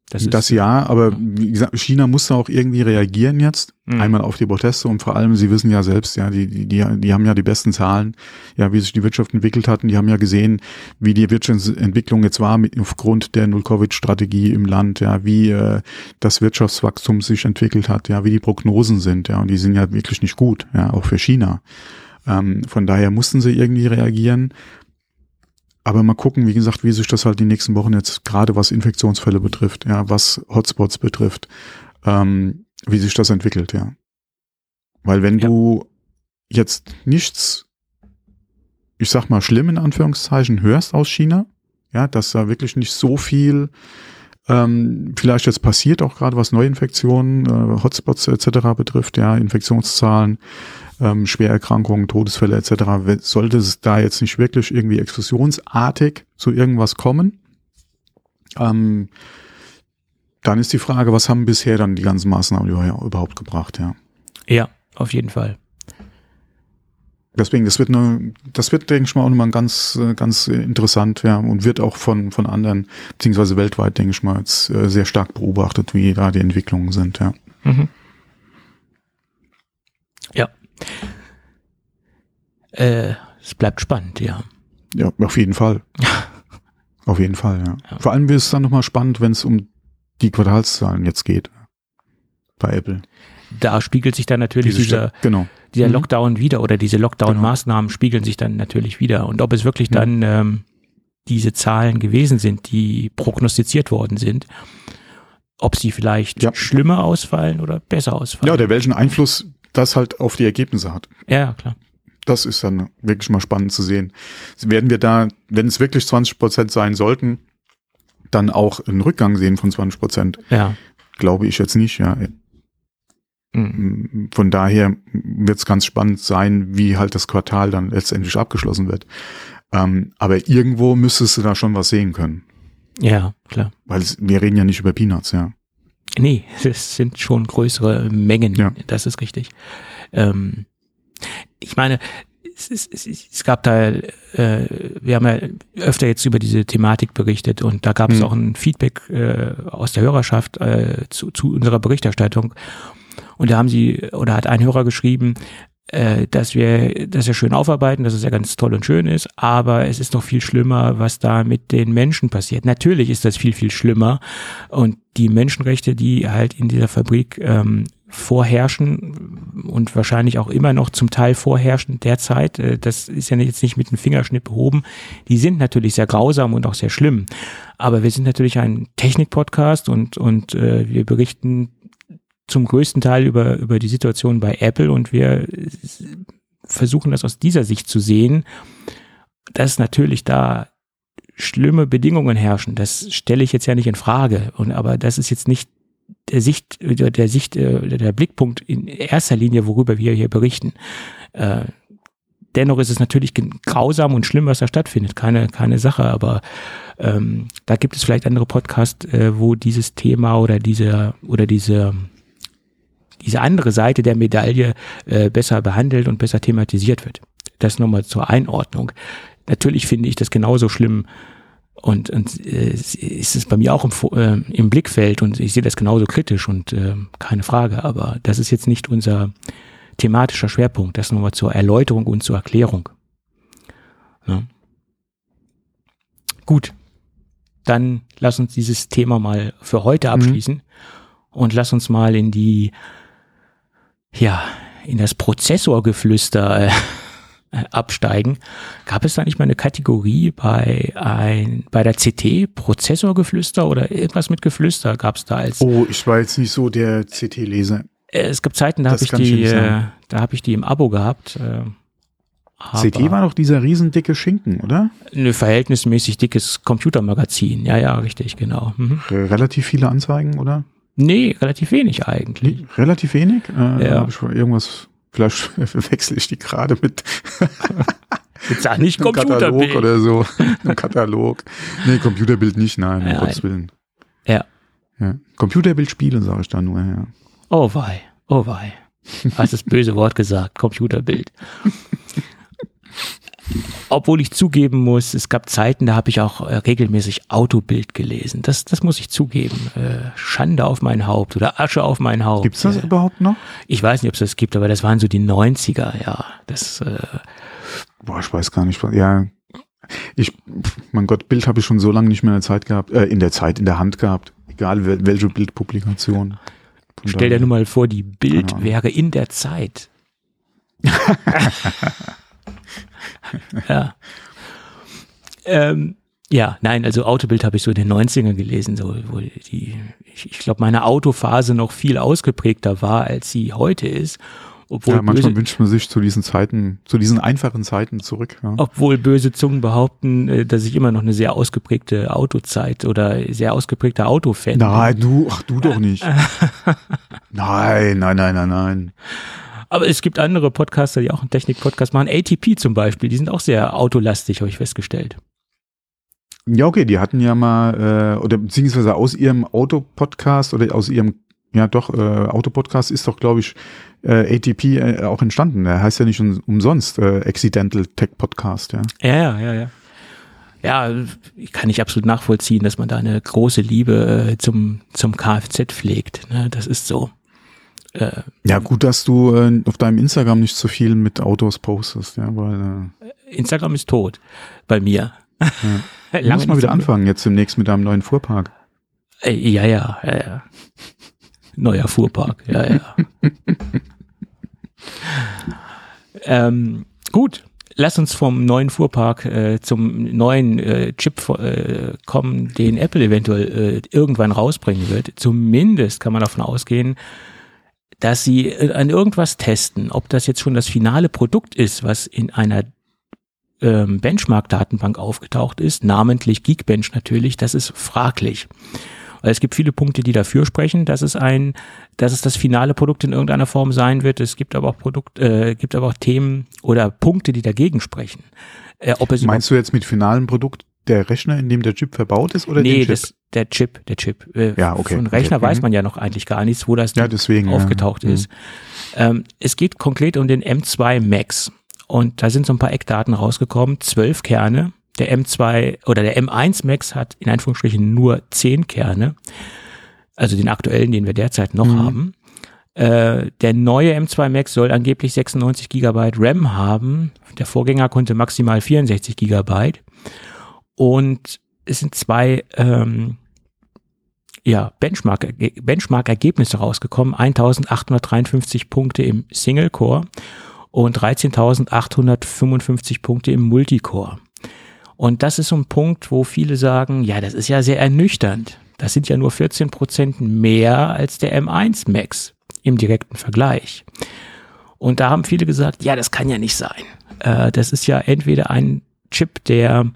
Das, das ja, aber wie gesagt, China muss da auch irgendwie reagieren jetzt. Mhm. Einmal auf die Proteste und vor allem, Sie wissen ja selbst, ja, die, die, die haben ja die besten Zahlen, ja, wie sich die Wirtschaft entwickelt hat. Und die haben ja gesehen, wie die Wirtschaftsentwicklung jetzt war mit, aufgrund der Null-Covid-Strategie im Land, ja, wie äh, das Wirtschaftswachstum sich entwickelt hat, ja, wie die Prognosen sind, ja, und die sind ja wirklich nicht gut, ja, auch für China. Ähm, von daher mussten sie irgendwie reagieren. Aber mal gucken, wie gesagt, wie sich das halt die nächsten Wochen jetzt gerade was Infektionsfälle betrifft, ja, was Hotspots betrifft, ähm, wie sich das entwickelt, ja. Weil wenn ja. du jetzt nichts, ich sag mal, schlimm in Anführungszeichen hörst aus China, ja, dass da wirklich nicht so viel ähm, vielleicht jetzt passiert, auch gerade was Neuinfektionen, äh, Hotspots etc. betrifft, ja, Infektionszahlen, ähm, Schwererkrankungen, Todesfälle etc. Sollte es da jetzt nicht wirklich irgendwie explosionsartig zu irgendwas kommen, ähm, dann ist die Frage, was haben bisher dann die ganzen Maßnahmen überhaupt gebracht, ja? Ja, auf jeden Fall. Deswegen, das wird eine, das wird, denke ich mal, auch nochmal ganz, ganz interessant, ja, und wird auch von, von anderen, beziehungsweise weltweit, denke ich mal, jetzt äh, sehr stark beobachtet, wie da die Entwicklungen sind, ja. Mhm. Äh, es bleibt spannend, ja. Ja, auf jeden Fall. [LAUGHS] auf jeden Fall, ja. ja. Vor allem wird es dann nochmal spannend, wenn es um die Quartalszahlen jetzt geht. Bei Apple. Da spiegelt sich dann natürlich diese dieser, genau. dieser mhm. Lockdown wieder oder diese Lockdown-Maßnahmen genau. spiegeln sich dann natürlich wieder. Und ob es wirklich ja. dann ähm, diese Zahlen gewesen sind, die prognostiziert worden sind, ob sie vielleicht ja. schlimmer ausfallen oder besser ausfallen. Ja, oder welchen Einfluss das halt auf die Ergebnisse hat. Ja, klar. Das ist dann wirklich mal spannend zu sehen. Werden wir da, wenn es wirklich 20 Prozent sein sollten, dann auch einen Rückgang sehen von 20 Prozent? Ja. Glaube ich jetzt nicht, ja. Mhm. Von daher wird es ganz spannend sein, wie halt das Quartal dann letztendlich abgeschlossen wird. Ähm, aber irgendwo müsstest du da schon was sehen können. Ja, klar. Weil es, wir reden ja nicht über Peanuts, ja. Nee, es sind schon größere Mengen, Ja. das ist richtig. Ähm, ich meine, es, es, es, es gab da, äh, wir haben ja öfter jetzt über diese Thematik berichtet und da gab es Hm. auch ein Feedback äh, aus der Hörerschaft äh, zu, zu unserer Berichterstattung. Und da haben sie, oder hat ein Hörer geschrieben, äh, dass wir das ja schön aufarbeiten, dass es ja ganz toll und schön ist, aber es ist noch viel schlimmer, was da mit den Menschen passiert. Natürlich ist das viel, viel schlimmer und die Menschenrechte, die halt in dieser Fabrik ähm, vorherrschen und wahrscheinlich auch immer noch zum Teil vorherrschen derzeit, äh, das ist ja jetzt nicht mit dem Fingerschnipp behoben, die sind natürlich sehr grausam und auch sehr schlimm. Aber wir sind natürlich ein Technik-Podcast und, und äh, wir berichten zum größten Teil über, über die Situation bei Apple und wir versuchen das aus dieser Sicht zu sehen, dass natürlich da schlimme Bedingungen herrschen. Das stelle ich jetzt ja nicht in Frage. Und aber das ist jetzt nicht der Sicht, der, Sicht, äh, der Blickpunkt in erster Linie, worüber wir hier berichten. Äh, dennoch ist es natürlich grausam und schlimm, was da stattfindet. Keine, keine Sache, aber ähm, da gibt es vielleicht andere Podcasts, äh, wo dieses Thema oder diese oder diese diese andere Seite der Medaille äh, besser behandelt und besser thematisiert wird. Das nochmal zur Einordnung. Natürlich finde ich das genauso schlimm und, und äh, ist es bei mir auch im, äh, im Blickfeld und ich sehe das genauso kritisch und äh, keine Frage, aber das ist jetzt nicht unser thematischer Schwerpunkt. Das nochmal zur Erläuterung und zur Erklärung. Ja. Gut, dann lass uns dieses Thema mal für heute abschließen und lass uns mal in die, ja, in das Prozessorgeflüster äh, [LAUGHS] absteigen. Gab es da nicht mal eine Kategorie bei ein, bei der CT Prozessorgeflüster oder irgendwas mit Geflüster gab es da als Oh, ich war jetzt nicht so der CT-Leser. äh, es gibt Zeiten, da habe ich die, äh, da habe ich die im Abo gehabt. Äh, aber CT war doch dieser riesendicke Schinken, oder? ein verhältnismäßig dickes Computermagazin. Ja, ja, richtig, genau. Mhm. Re- Relativ viele Anzeigen, oder? Nee, relativ wenig eigentlich. Relativ wenig. Äh, Ja. ja. Hab ich irgendwas, vielleicht [LAUGHS] verwechsel ich die gerade mit Jetzt sag nicht einem Katalog Computerbild. oder so. Einem Katalog. Nee, Computerbild nicht, nein, um Ja, Gottes Willen. Ja. Ja. Computerbild spielen, sage ich da nur, ja. Oh wei, oh wei. Hast das böse Wort gesagt, Computerbild. [LAUGHS] Obwohl ich zugeben muss, es gab Zeiten, da habe ich auch äh, regelmäßig Autobild gelesen. Das, das muss ich zugeben. Äh, Schande auf mein Haupt oder Asche auf mein Haupt. Gibt's das Äh, überhaupt noch? Ich weiß nicht, ob es das gibt, aber das waren so die 90er, ja. Das, äh, Boah, ich weiß gar nicht. Ja, ich, mein Gott, Bild habe ich schon so lange nicht mehr in der Zeit gehabt, äh, in der Zeit, in der Hand gehabt. Egal wel- welche Bildpublikation. Stell dir nur mal vor, die Bild wäre in der Zeit. [LAUGHS] [LAUGHS] ja. Ähm, ja, nein, also Autobild habe ich so in den 90ern gelesen, so, wo die, ich, ich glaube, meine Autophase noch viel ausgeprägter war, als sie heute ist. Obwohl, Ja, manchmal böse, wünscht man sich zu diesen Zeiten, zu diesen einfachen Zeiten zurück. Ja. obwohl böse Zungen behaupten, äh, dass ich immer noch eine sehr ausgeprägte Autozeit oder sehr ausgeprägter Autofan bin. Nein, du, ach du doch nicht. [LAUGHS] nein, nein, nein, nein, nein. Aber es gibt andere Podcaster, die auch einen Technik-Podcast machen. ATP zum Beispiel, die sind auch sehr autolastig, habe ich festgestellt. Ja, okay, die hatten ja mal, äh, oder beziehungsweise aus ihrem Autopodcast oder aus ihrem, ja doch, äh, Autopodcast ist doch, glaube ich, äh, ATP äh, auch entstanden. Der heißt ja nicht um- umsonst äh, Accidental Tech Podcast, ja. Ja, ja, ja, ja. Ja, ich kann ich absolut nachvollziehen, dass man da eine große Liebe äh, zum, zum Kfz pflegt. Ne? Das ist so. Äh, Ja, gut, dass du äh, auf deinem Instagram nicht so viel mit Autos postest, ja, weil äh, Instagram ist tot bei mir. du [LAUGHS] Lange musst mal wieder anfangen, jetzt demnächst mit deinem neuen Fuhrpark. Äh, Ja, ja, ja, ja. Neuer Fuhrpark, ja, ja. [LAUGHS] ähm, gut, lass uns vom neuen Fuhrpark äh, zum neuen äh, Chip äh, kommen, den Apple eventuell äh, irgendwann rausbringen wird. Zumindest kann man davon ausgehen, dass sie äh, an irgendwas testen. Ob das jetzt schon das finale Produkt ist, was in einer ähm, Benchmark-Datenbank aufgetaucht ist, namentlich Geekbench natürlich, das ist fraglich. Weil es gibt viele Punkte, die dafür sprechen, dass es ein, dass es das finale Produkt in irgendeiner Form sein wird. Es gibt aber auch Produkt, äh, gibt aber auch Themen oder Punkte, die dagegen sprechen. Äh, Meinst du jetzt mit finalem Produkt der Rechner, in dem der Chip verbaut ist oder nee, Chip? das, der Chip, der Chip. Äh, Ja, okay, Von okay. Rechner weiß Mhm. man ja noch eigentlich gar nichts, wo das Ja, deswegen, ja. aufgetaucht Mhm. ist. Ähm, es geht konkret um den M2 Max. Und da sind so ein paar Eckdaten rausgekommen. Zwölf Kerne. Der M2 oder der M1 Max hat in Anführungsstrichen nur zehn Kerne. Also den aktuellen, den wir derzeit noch Mhm. haben. Äh, der neue M2 Max soll angeblich 96 Gigabyte RAM haben. Der Vorgänger konnte maximal 64 Gigabyte. Und es sind zwei ähm, ja, Benchmark, Benchmark-Ergebnisse rausgekommen. 1853 Punkte im Single-Core und 13.855 Punkte im Multicore. Und das ist so ein Punkt, wo viele sagen, ja, das ist ja sehr ernüchternd. Das sind ja nur 14 Prozent mehr als der M1 Max im direkten Vergleich. Und da haben viele gesagt, ja, das kann ja nicht sein. Äh, das ist ja entweder ein Chip, der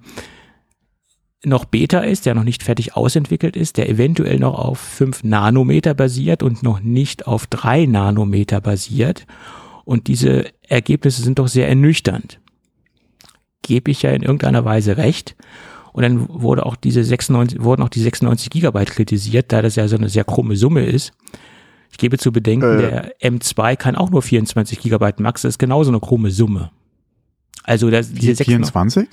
noch Beta ist, der noch nicht fertig ausentwickelt ist, der eventuell noch auf 5 Nanometer basiert und noch nicht auf 3 Nanometer basiert. Und diese Ergebnisse sind doch sehr ernüchternd. Gebe ich ja in irgendeiner Weise recht. Und dann wurde auch diese 96, wurden auch die 96 Gigabyte kritisiert, da das ja so eine sehr krumme Summe ist. Ich gebe zu bedenken, Äh. der M2 kann auch nur 24 Gigabyte Max, das ist genauso eine krumme Summe. Also das, diese 96 24?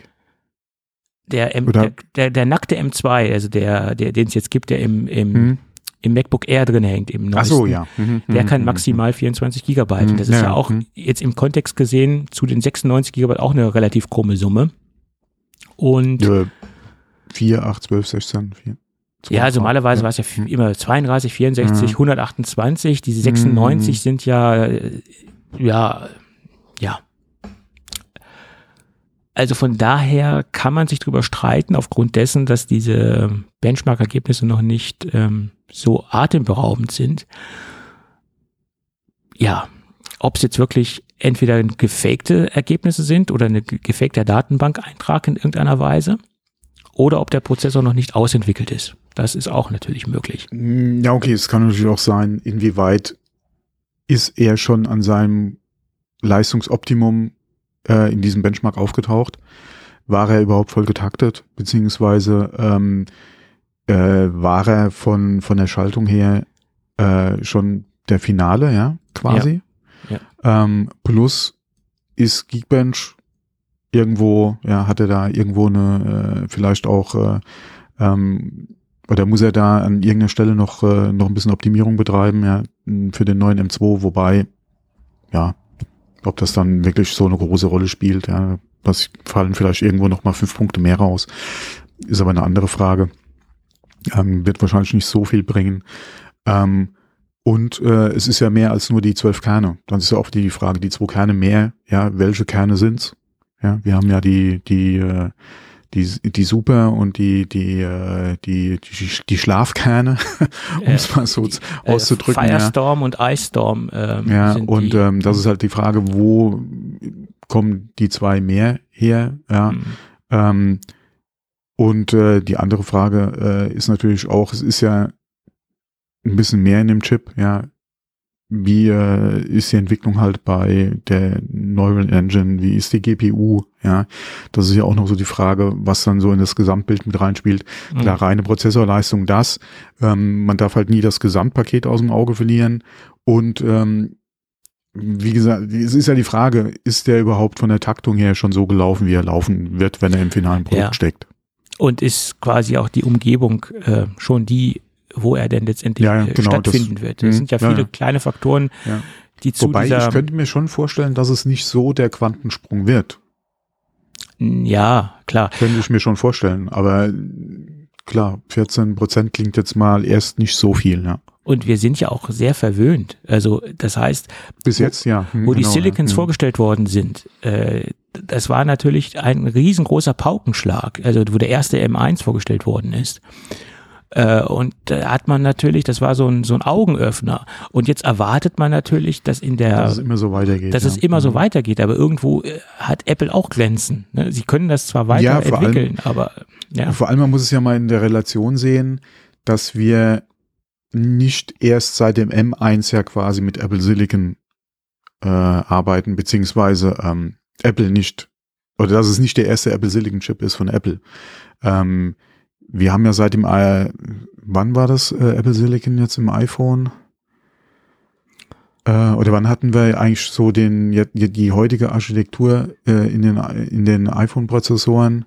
Der, M, der, der, der nackte M2, also der, der den es jetzt gibt, der im, im, Hm. im MacBook Air drin hängt, im Ach so, neuesten, ja. Mhm, der mhm, kann mhm. maximal 24 Gigabyte. Mhm, Und das ist ja, ja auch mhm. jetzt im Kontext gesehen zu den 96 Gigabyte auch eine relativ krumme Summe. Und ja, Ja, 4, 8, 12, 16, 4. also normalerweise war es ja immer 32, 64, Mhm. 128. Diese 96 Mhm. sind ja, äh, ja, ja. Also von daher kann man sich drüber streiten, aufgrund dessen, dass diese Benchmark-Ergebnisse noch nicht ähm, so atemberaubend sind. Ja, ob es jetzt wirklich entweder gefakte Ergebnisse sind oder eine ge- gefakter Datenbankeintrag in irgendeiner Weise oder ob der Prozessor noch nicht ausentwickelt ist. Das ist auch natürlich möglich. Mm, Ja, okay, es kann natürlich auch sein, inwieweit ist er schon an seinem Leistungsoptimum äh, in diesem Benchmark aufgetaucht? War er überhaupt voll getaktet? Beziehungsweise ähm, äh, war er von, von der Schaltung her äh, schon der Finale, ja, quasi? Ja. Ähm, plus ist Geekbench irgendwo, ja, hat er da irgendwo eine, äh, vielleicht auch äh, ähm, oder muss er da an irgendeiner Stelle noch, äh, noch ein bisschen Optimierung betreiben, ja, für den neuen M2, wobei, ja, ob das dann wirklich so eine große Rolle spielt, ja, das fallen vielleicht irgendwo noch mal fünf Punkte mehr raus, ist aber eine andere Frage. Ähm, wird wahrscheinlich nicht so viel bringen. Ähm, und äh, es ist ja mehr als nur die zwölf Kerne. Dann ist ja auch die Frage, die zwei Kerne mehr, ja, welche Kerne sind's? Ja, wir haben ja die, die, äh, die, die Super und die, die, äh, die, die, die Schlafkerne, [LAUGHS] um es mal so Äh, auszudrücken. ja. Firestorm und Ice Storm. Ähm, Ja, und die, ähm, das ist halt die Frage, wo kommen die zwei mehr her? Ja, Mhm. ähm, und äh, die andere Frage äh, ist natürlich auch, es ist ja ein bisschen mehr in dem Chip, ja. Wie äh, ist die Entwicklung halt bei der Neural Engine? Wie ist die GPU? Ja, das ist ja auch noch so die Frage, was dann so in das Gesamtbild mit reinspielt. Mhm. Klar, reine Prozessorleistung, das. Ähm, man darf halt nie das Gesamtpaket aus dem Auge verlieren. Und ähm, wie gesagt, es ist ja die Frage, ist der überhaupt von der Taktung her schon so gelaufen, wie er laufen wird, wenn er im finalen Produkt Ja. steckt? Und ist quasi auch die Umgebung äh, schon die, wo er denn letztendlich Ja, ja, äh, genau, das- stattfinden wird. Mhm, Es sind ja viele ja. kleine Faktoren, die zu Wobei dieser, ich könnte mir schon vorstellen, dass es nicht so der Quantensprung wird. ja, klar. Könnte ich mir schon vorstellen. Aber klar, 14 Prozent klingt jetzt mal erst nicht so viel. Ja. Und wir sind ja auch sehr verwöhnt. Also das heißt, Bis Wo- jetzt, ja. Hm, wo die genau, Silicons ja. vorgestellt worden sind, äh, das war natürlich ein riesengroßer Paukenschlag, also wo der erste M1 vorgestellt worden ist. Äh, und da hat man natürlich, das war so ein, so ein Augenöffner. Und jetzt erwartet man natürlich, dass in der, Dass es immer so weitergeht. dass ja. es immer so Mhm. weitergeht, aber irgendwo äh, hat Apple auch Glänzen. Ne? Sie können das zwar Ja, weiterentwickeln, aber ja. Vor allem, man muss es ja mal in der Relation sehen, dass wir nicht erst seit dem M1 ja quasi mit Apple Silicon äh, arbeiten, beziehungsweise ähm, Apple nicht oder dass es nicht der erste Apple Silicon Chip ist von Apple. Ähm, wir haben ja seit dem, äh, wann war das äh, Apple Silicon jetzt im iPhone? Äh, oder wann hatten wir eigentlich so den die, die heutige Architektur äh, in den in den iPhone-Prozessoren?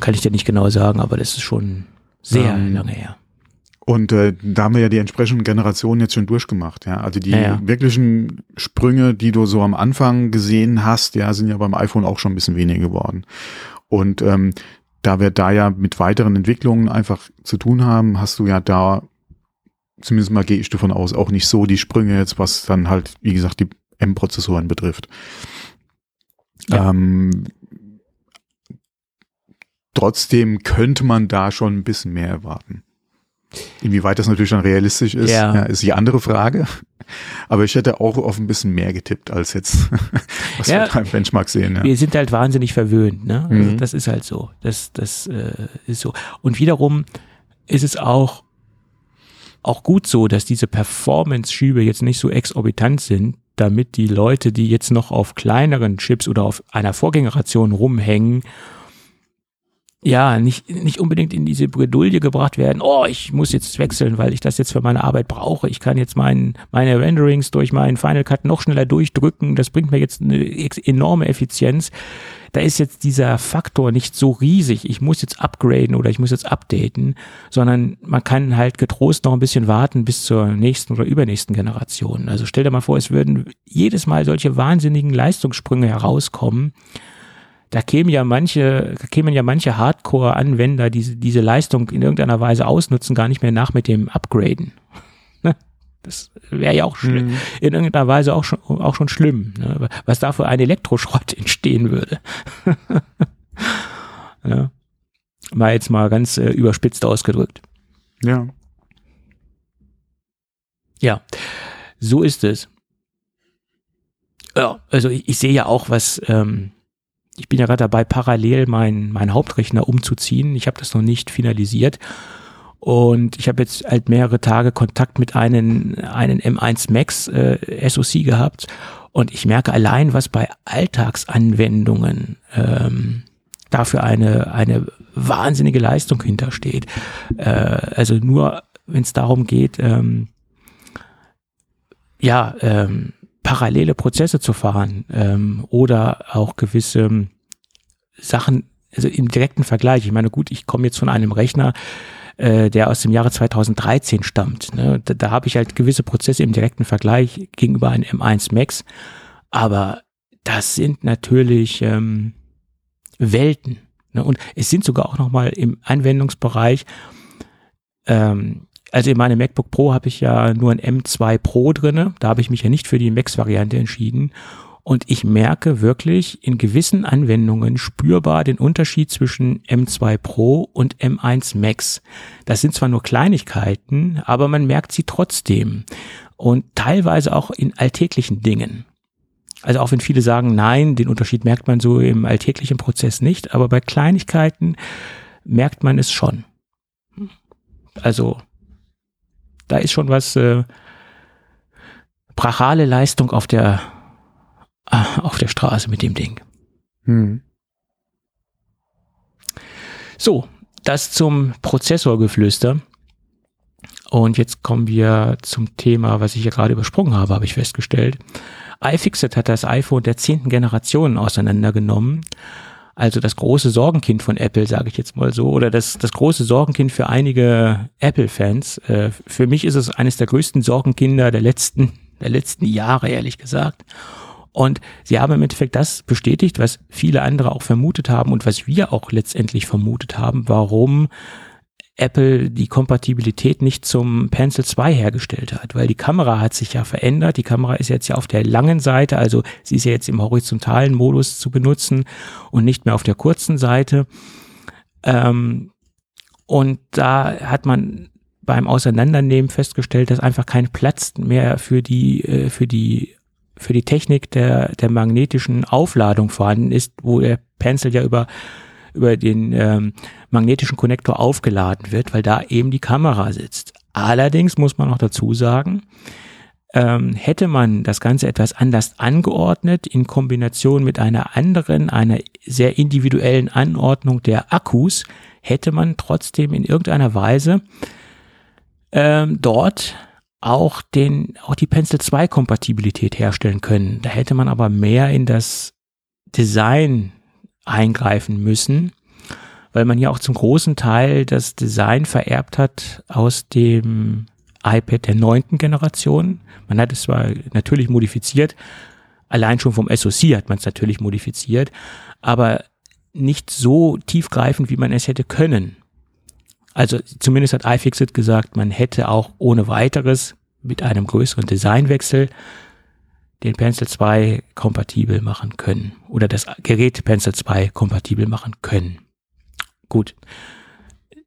Kann ich dir nicht genau sagen, aber das ist schon sehr ähm, lange her. Und äh, da haben wir ja die entsprechenden Generationen jetzt schon durchgemacht, ja. Also die ja, ja. wirklichen Sprünge, die du so am Anfang gesehen hast, ja, sind ja beim iPhone auch schon ein bisschen weniger geworden. Und ähm, da wir da ja mit weiteren Entwicklungen einfach zu tun haben, hast du ja da, zumindest mal gehe ich davon aus, auch nicht so die Sprünge jetzt, was dann halt, wie gesagt, die M-Prozessoren betrifft. Ja. Ähm, trotzdem könnte man da schon ein bisschen mehr erwarten. Inwieweit das natürlich dann realistisch ist, ja. ja. ist die andere Frage. Aber ich hätte auch auf ein bisschen mehr getippt als jetzt, [LAUGHS] was ja, wir beim Benchmark sehen. Wir sind halt wahnsinnig verwöhnt. Ne? Also mhm. Das ist halt so. Das, das äh, ist so. Und wiederum ist es auch auch gut so, dass diese Performance-Schübe jetzt nicht so exorbitant sind, damit die Leute, die jetzt noch auf kleineren Chips oder auf einer Vorgeneration rumhängen ja, nicht, nicht unbedingt in diese Bredouille gebracht werden, oh, ich muss jetzt wechseln, weil ich das jetzt für meine Arbeit brauche. Ich kann jetzt mein, meine Renderings durch meinen Final Cut noch schneller durchdrücken. Das bringt mir jetzt eine enorme Effizienz. Da ist jetzt dieser Faktor nicht so riesig. Ich muss jetzt upgraden oder ich muss jetzt updaten, sondern man kann halt getrost noch ein bisschen warten bis zur nächsten oder übernächsten Generation. Also stell dir mal vor, es würden jedes Mal solche wahnsinnigen Leistungssprünge herauskommen da kämen ja manche, kämen ja manche Hardcore-Anwender, die diese Leistung in irgendeiner Weise ausnutzen, gar nicht mehr nach mit dem Upgraden. [LAUGHS] Ne? Das wäre ja auch mhm. in irgendeiner Weise auch schon, auch schon schlimm, ne? was da für ein Elektroschrott [LAUGHS] entstehen würde. [LAUGHS] ja. Mal jetzt mal ganz äh, überspitzt ausgedrückt. Ja. Ja, so ist es. Ja, also ich, ich sehe ja auch, was ähm, ich bin ja gerade dabei, parallel meinen mein Hauptrechner umzuziehen. Ich habe das noch nicht finalisiert. Und ich habe jetzt halt mehrere Tage Kontakt mit einem, einen M1 Max äh, SoC gehabt. Und ich merke allein, was bei Alltagsanwendungen ähm, dafür eine, eine wahnsinnige Leistung hintersteht. Äh, also nur, wenn es darum geht, ähm, ja, ähm, parallele Prozesse zu fahren ähm, oder auch gewisse Sachen, also im direkten Vergleich. Ich meine, gut, ich komme jetzt von einem Rechner, äh, der aus dem Jahre 2013 stammt. Ne? Da, da habe ich halt gewisse Prozesse im direkten Vergleich gegenüber einem M1 Max, aber das sind natürlich ähm, Welten. Ne? Und es sind sogar auch nochmal im Anwendungsbereich ähm, also in meinem MacBook Pro habe ich ja nur ein M2 Pro drinne. Da habe ich mich ja nicht für die Max-Variante entschieden. Und ich merke wirklich in gewissen Anwendungen spürbar den Unterschied zwischen M2 Pro und M1 Max. Das sind zwar nur Kleinigkeiten, aber man merkt sie trotzdem. Und teilweise auch in alltäglichen Dingen. Also auch wenn viele sagen, nein, den Unterschied merkt man so im alltäglichen Prozess nicht, aber bei Kleinigkeiten merkt man es schon. Also da ist schon was äh, brachale Leistung auf der äh, auf der Straße mit dem Ding. Hm. So, das zum Prozessorgeflüster. Und jetzt kommen wir zum Thema, was ich hier gerade übersprungen habe, habe ich festgestellt. iFixit hat das iPhone der zehnten Generation auseinandergenommen also das große Sorgenkind von Apple, sage ich jetzt mal so, oder das, das große Sorgenkind für einige Apple-Fans. Äh, für mich ist es eines der größten Sorgenkinder der letzten, der letzten Jahre, ehrlich gesagt. Und sie haben im Endeffekt das bestätigt, was viele andere auch vermutet haben und was wir auch letztendlich vermutet haben, warum Apple die Kompatibilität nicht zum Pencil 2 hergestellt hat, weil die Kamera hat sich ja verändert. Die Kamera ist jetzt ja auf der langen Seite, also sie ist ja jetzt im horizontalen Modus zu benutzen und nicht mehr auf der kurzen Seite. Ähm, und da hat man beim Auseinandernehmen festgestellt, dass einfach kein Platz mehr für die, äh, für die, für die Technik der, der magnetischen Aufladung vorhanden ist, wo der Pencil ja über über den ähm, magnetischen Konnektor aufgeladen wird, weil da eben die Kamera sitzt. Allerdings muss man auch dazu sagen, ähm, hätte man das Ganze etwas anders angeordnet in Kombination mit einer anderen, einer sehr individuellen Anordnung der Akkus, hätte man trotzdem in irgendeiner Weise ähm, dort auch den, auch die Pencil 2 Kompatibilität herstellen können. Da hätte man aber mehr in das Design eingreifen müssen, weil man ja auch zum großen Teil das Design vererbt hat aus dem iPad der neunten Generation. Man hat es zwar natürlich modifiziert, allein schon vom SoC hat man es natürlich modifiziert, aber nicht so tiefgreifend, wie man es hätte können. Also zumindest hat iFixit gesagt, man hätte auch ohne weiteres mit einem größeren Designwechsel den Pencil 2 kompatibel machen können oder das Gerät Pencil 2 kompatibel machen können. Gut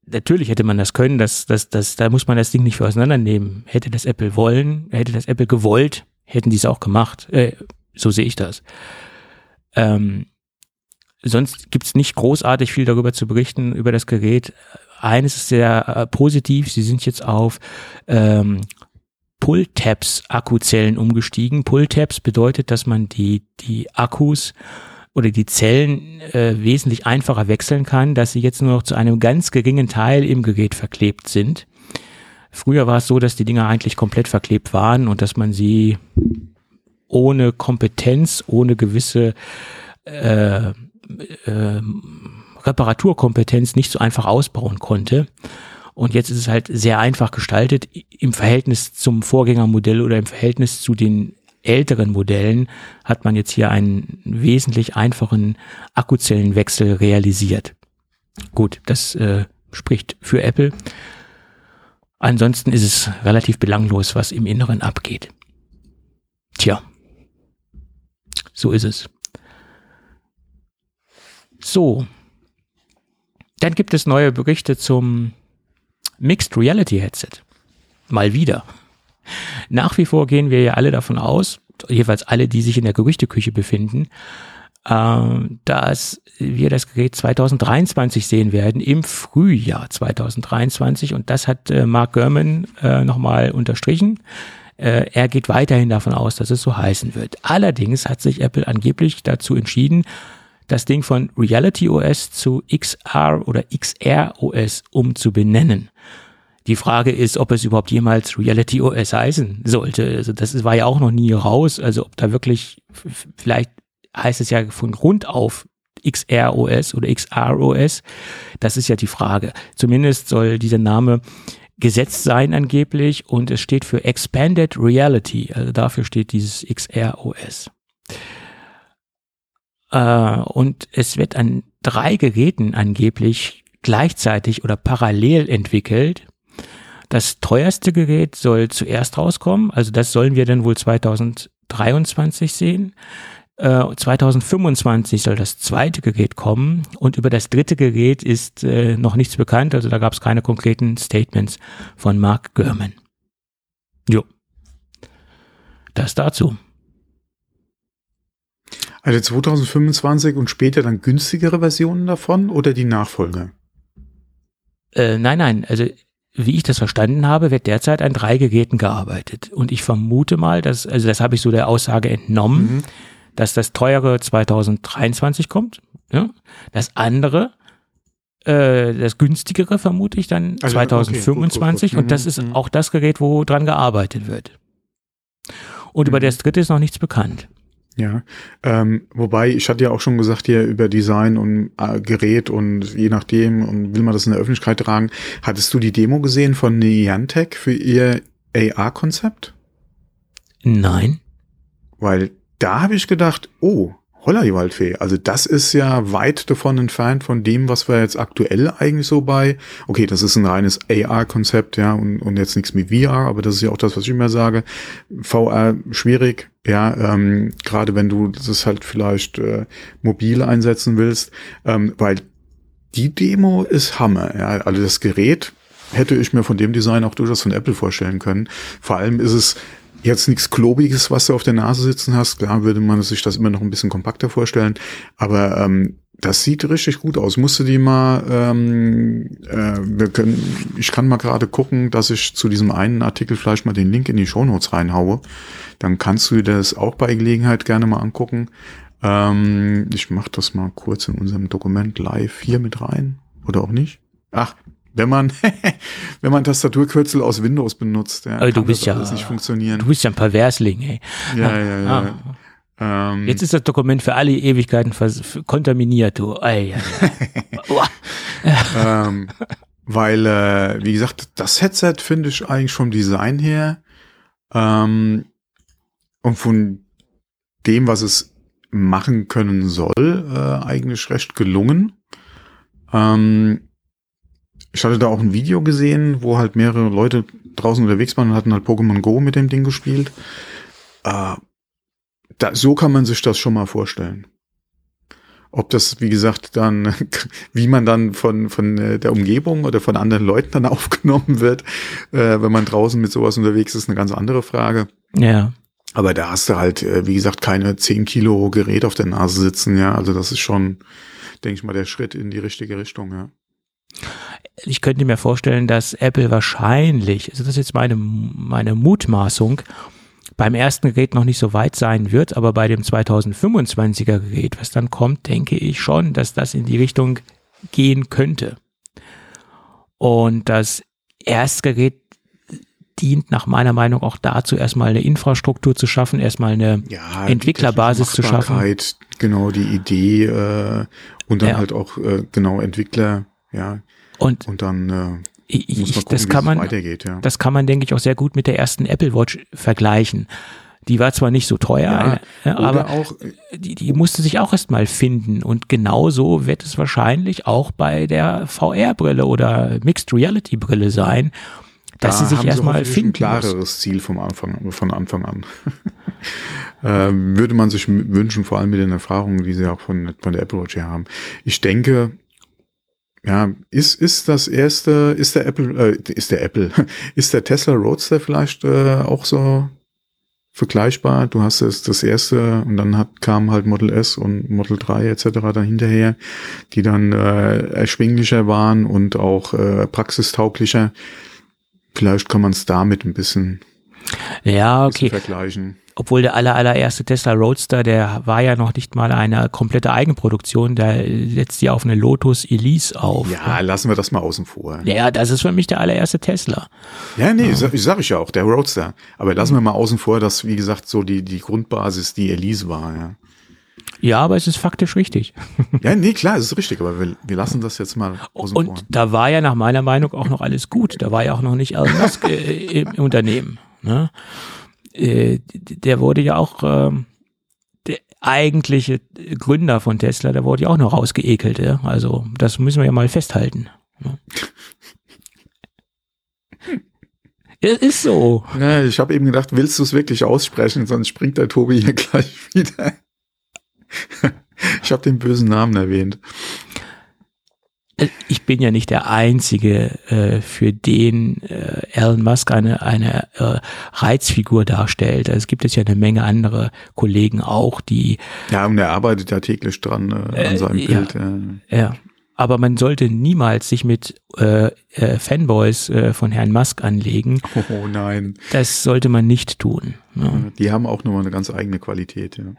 natürlich hätte man das können, das, das, das, da muss man das Ding nicht für auseinandernehmen. Hätte das Apple wollen, hätte das Apple gewollt, hätten die es auch gemacht. Äh, so sehe ich das. Ähm, sonst gibt's nicht großartig viel darüber zu berichten, über das Gerät. Eines ist sehr äh, positiv, sie sind jetzt auf ähm, Pull-Tabs Akkuzellen umgestiegen. Pull-Tabs bedeutet, dass man die, die Akkus oder die Zellen äh, wesentlich einfacher wechseln kann, dass sie jetzt nur noch zu einem ganz geringen Teil im Gerät verklebt sind. Früher war es so, dass die Dinger eigentlich komplett verklebt waren und dass man sie ohne Kompetenz, ohne gewisse äh, äh, Reparaturkompetenz nicht so einfach ausbauen konnte. Und jetzt ist es halt sehr einfach gestaltet im Verhältnis zum Vorgängermodell oder im Verhältnis zu den älteren Modellen hat man jetzt hier einen wesentlich einfachen Akkuzellenwechsel realisiert. Gut, das äh, spricht für Apple. Ansonsten ist es relativ belanglos, was im Inneren abgeht. Tja, so ist es. So, dann gibt es neue Berichte zum Mixed Reality Headset. Mal wieder. Nach wie vor gehen wir ja alle davon aus, jeweils alle, die sich in der Gerüchteküche befinden, äh, dass wir das Gerät 2023 sehen werden, im Frühjahr 2023. Und das hat äh, Mark Gurman äh, nochmal unterstrichen. Äh, er geht weiterhin davon aus, dass es so heißen wird. Allerdings hat sich Apple angeblich dazu entschieden, das Ding von Reality OS zu XR oder XR OS umzubenennen. Die Frage ist, ob es überhaupt jemals Reality OS heißen sollte. Also das war ja auch noch nie raus. Also ob da wirklich, vielleicht heißt es ja von Grund auf XR OS oder XR OS. Das ist ja die Frage. Zumindest soll dieser Name gesetzt sein angeblich und es steht für Expanded Reality. Also dafür steht dieses XR OS. Äh, und es wird an drei Geräten angeblich gleichzeitig oder parallel entwickelt. Das teuerste Gerät soll zuerst rauskommen, also das sollen wir dann wohl 2023 sehen. Äh, 2025 soll das zweite Gerät kommen und über das dritte Gerät ist äh, noch nichts bekannt, also da gab es keine konkreten Statements von Mark Gurman. Jo. Das dazu. Also 2025 und später dann günstigere Versionen davon oder die Nachfolger? Äh, nein, nein, also wie ich das verstanden habe, wird derzeit an drei Geräten gearbeitet. Und ich vermute mal, dass, also das habe ich so der Aussage entnommen, mhm. dass das teure 2023 kommt. Ja? Das andere, äh, das günstigere vermute ich dann also, 2025. Okay, gut, gut, gut. Und das mhm, ist mhm. auch das Gerät, wo dran gearbeitet wird. Und mhm. über das dritte ist noch nichts bekannt. Ja, ähm, wobei ich hatte ja auch schon gesagt hier über Design und äh, Gerät und je nachdem und will man das in der Öffentlichkeit tragen. Hattest du die Demo gesehen von Niantic für ihr AR-Konzept? Nein. Weil da habe ich gedacht, oh, Holla die Waldfee. Also das ist ja weit davon entfernt von dem, was wir jetzt aktuell eigentlich so bei, okay, das ist ein reines AR-Konzept, ja, und, und jetzt nichts mit VR, aber das ist ja auch das, was ich immer sage. VR schwierig, ja, ähm, gerade wenn du das halt vielleicht äh, mobil einsetzen willst, ähm, weil die Demo ist Hammer, ja, also das Gerät hätte ich mir von dem Design auch durchaus von Apple vorstellen können. Vor allem ist es jetzt nichts Klobiges, was du auf der Nase sitzen hast. Klar würde man sich das immer noch ein bisschen kompakter vorstellen. Aber ähm, Das sieht richtig gut aus. Musst du die mal, ähm, äh, wir können, ich kann mal gerade gucken, dass ich zu diesem einen Artikel vielleicht mal den Link in die Shownotes reinhaue. Dann kannst du dir das auch bei Gelegenheit gerne mal angucken. Ähm, ich mache das mal kurz in unserem Dokument live hier mit rein. Oder auch nicht. Ach, wenn man, [LAUGHS] wenn man Tastaturkürzel aus Windows benutzt, ja, Aber du bist ja, nicht funktionieren. Du bist ja ein Perversling, ey. Ja, ja, ja. Ah. Ähm, Jetzt ist das Dokument für alle Ewigkeiten kontaminiert, du. Ei, [LAUGHS] ähm, weil, äh, wie gesagt, das Headset finde ich eigentlich vom Design her ähm, und von dem, was es machen können soll, äh, eigentlich recht gelungen. Ähm, ich hatte da auch ein Video gesehen, wo halt mehrere Leute draußen unterwegs waren und hatten halt Pokémon Go mit dem Ding gespielt. Äh, da, so kann man sich das schon mal vorstellen. Ob das, wie gesagt, dann, [LAUGHS] wie man dann von, von äh, der Umgebung oder von anderen Leuten dann [LAUGHS] aufgenommen wird, äh, wenn man draußen mit sowas unterwegs ist, eine ganz andere Frage. Ja. Aber da hast du halt, äh, wie gesagt, keine 10 Kilo Gerät auf der Nase sitzen, ja. Also das ist schon, denke ich mal, der Schritt in die richtige Richtung, ja. Ich könnte mir vorstellen, dass Apple wahrscheinlich, also das ist jetzt meine, meine Mutmaßung, beim ersten Gerät noch nicht so weit sein wird, aber bei dem 2025er Gerät, was dann kommt, denke ich schon, dass das in die Richtung gehen könnte. Und das erste Gerät dient nach meiner Meinung auch dazu, erstmal eine Infrastruktur zu schaffen, erstmal eine ja, Entwicklerbasis zu schaffen. Genau, die Idee äh, und dann ja. halt auch äh, genau Entwickler, ja. Und, und dann äh, ich, gucken, das kann man, ja. das kann man, denke ich, auch sehr gut mit der ersten Apple Watch vergleichen. Die war zwar nicht so teuer, ja, äh, aber auch, äh, die, die musste sich auch erstmal finden. Und genauso wird es wahrscheinlich auch bei der VR-Brille oder Mixed Reality-Brille sein, dass da sie sich erstmal finden. Ein klareres muss. Ziel vom Anfang, von Anfang an. [LAUGHS] ähm, würde man sich wünschen, vor allem mit den Erfahrungen, die sie auch von, von der Apple Watch her haben. Ich denke, ja, ist, ist das erste, ist der Apple, äh, ist der Apple, [LAUGHS] ist der Tesla Roadster vielleicht äh, auch so vergleichbar? Du hast es das erste und dann hat, kam halt Model S und Model 3 etc. dann hinterher, die dann äh, erschwinglicher waren und auch äh, praxistauglicher. Vielleicht kann man es damit ein bisschen, ja, okay. bisschen vergleichen obwohl der aller, allererste Tesla Roadster, der war ja noch nicht mal eine komplette Eigenproduktion, da setzt ja auf eine Lotus Elise auf. Ja, lassen wir das mal außen vor. Ja, das ist für mich der allererste Tesla. Ja, nee, ja. Sag, sag ich ja auch, der Roadster. Aber lassen wir mal außen vor, dass, wie gesagt, so die, die Grundbasis die Elise war, ja. Ja, aber es ist faktisch richtig. [LAUGHS] Ja, nee, klar, es ist richtig, aber wir, wir lassen das jetzt mal außen Und vor. Und da war ja nach meiner Meinung auch noch alles gut. Da war ja auch noch nicht Elon Musk äh, im Unternehmen. Ne? Äh, der wurde ja auch, äh, der eigentliche Gründer von Tesla, der wurde ja auch noch rausgeekelt. Ja? Also das müssen wir ja mal festhalten. [LAUGHS] Ja. Es ist so. Ja, ich habe eben gedacht, willst du es wirklich aussprechen, sonst springt der Tobi hier [LAUGHS] gleich wieder. ich habe den bösen Namen erwähnt. Äh, ich bin ja nicht der Einzige, äh, für den äh, Elon Musk eine, eine äh, Reizfigur darstellt. Also es gibt jetzt ja eine Menge andere Kollegen auch, die. Ja, und er arbeitet ja täglich dran äh, an äh, seinem Bild. Ja, ja. Aber man sollte niemals sich mit äh, äh, Fanboys von Herrn Musk anlegen. Oh nein. Das sollte man nicht tun. Ne? Die haben auch nochmal eine ganz eigene Qualität, ja.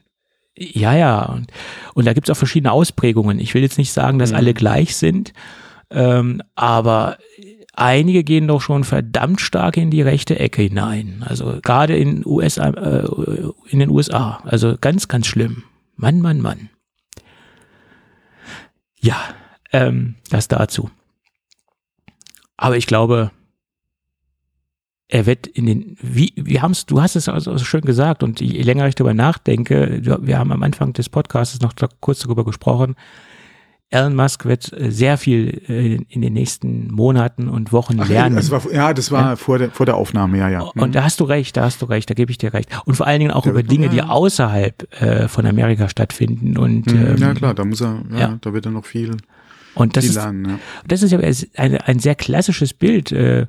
Ja, ja. Und, und da gibt es auch verschiedene Ausprägungen. Ich will jetzt nicht sagen, dass mhm. alle gleich sind, ähm, aber einige gehen doch schon verdammt stark in die rechte Ecke hinein. Also gerade in, USA, äh, in den USA. Also ganz, ganz schlimm. Mann, Mann, Mann. Ja, ähm, das dazu. Aber ich glaube, er wird in den, wie, wir haben es, du hast es also schön gesagt und je länger ich darüber nachdenke, wir haben am Anfang des Podcasts noch kurz darüber gesprochen, Elon Musk wird sehr viel äh, in den nächsten Monaten und Wochen Ach, lernen. Das war, ja, das war ja. Vor, der, vor der Aufnahme, ja, ja. Und da hast du recht, da hast du recht, da gebe ich dir recht. Und vor allen Dingen auch der über Dinge, die außerhalb äh, von Amerika stattfinden. Und, mhm, ähm, ja, klar, da muss er, ja, ja. da wird er noch viel, und das viel lernen. Ja. Das ist ja ein, ein sehr klassisches Bild. Äh,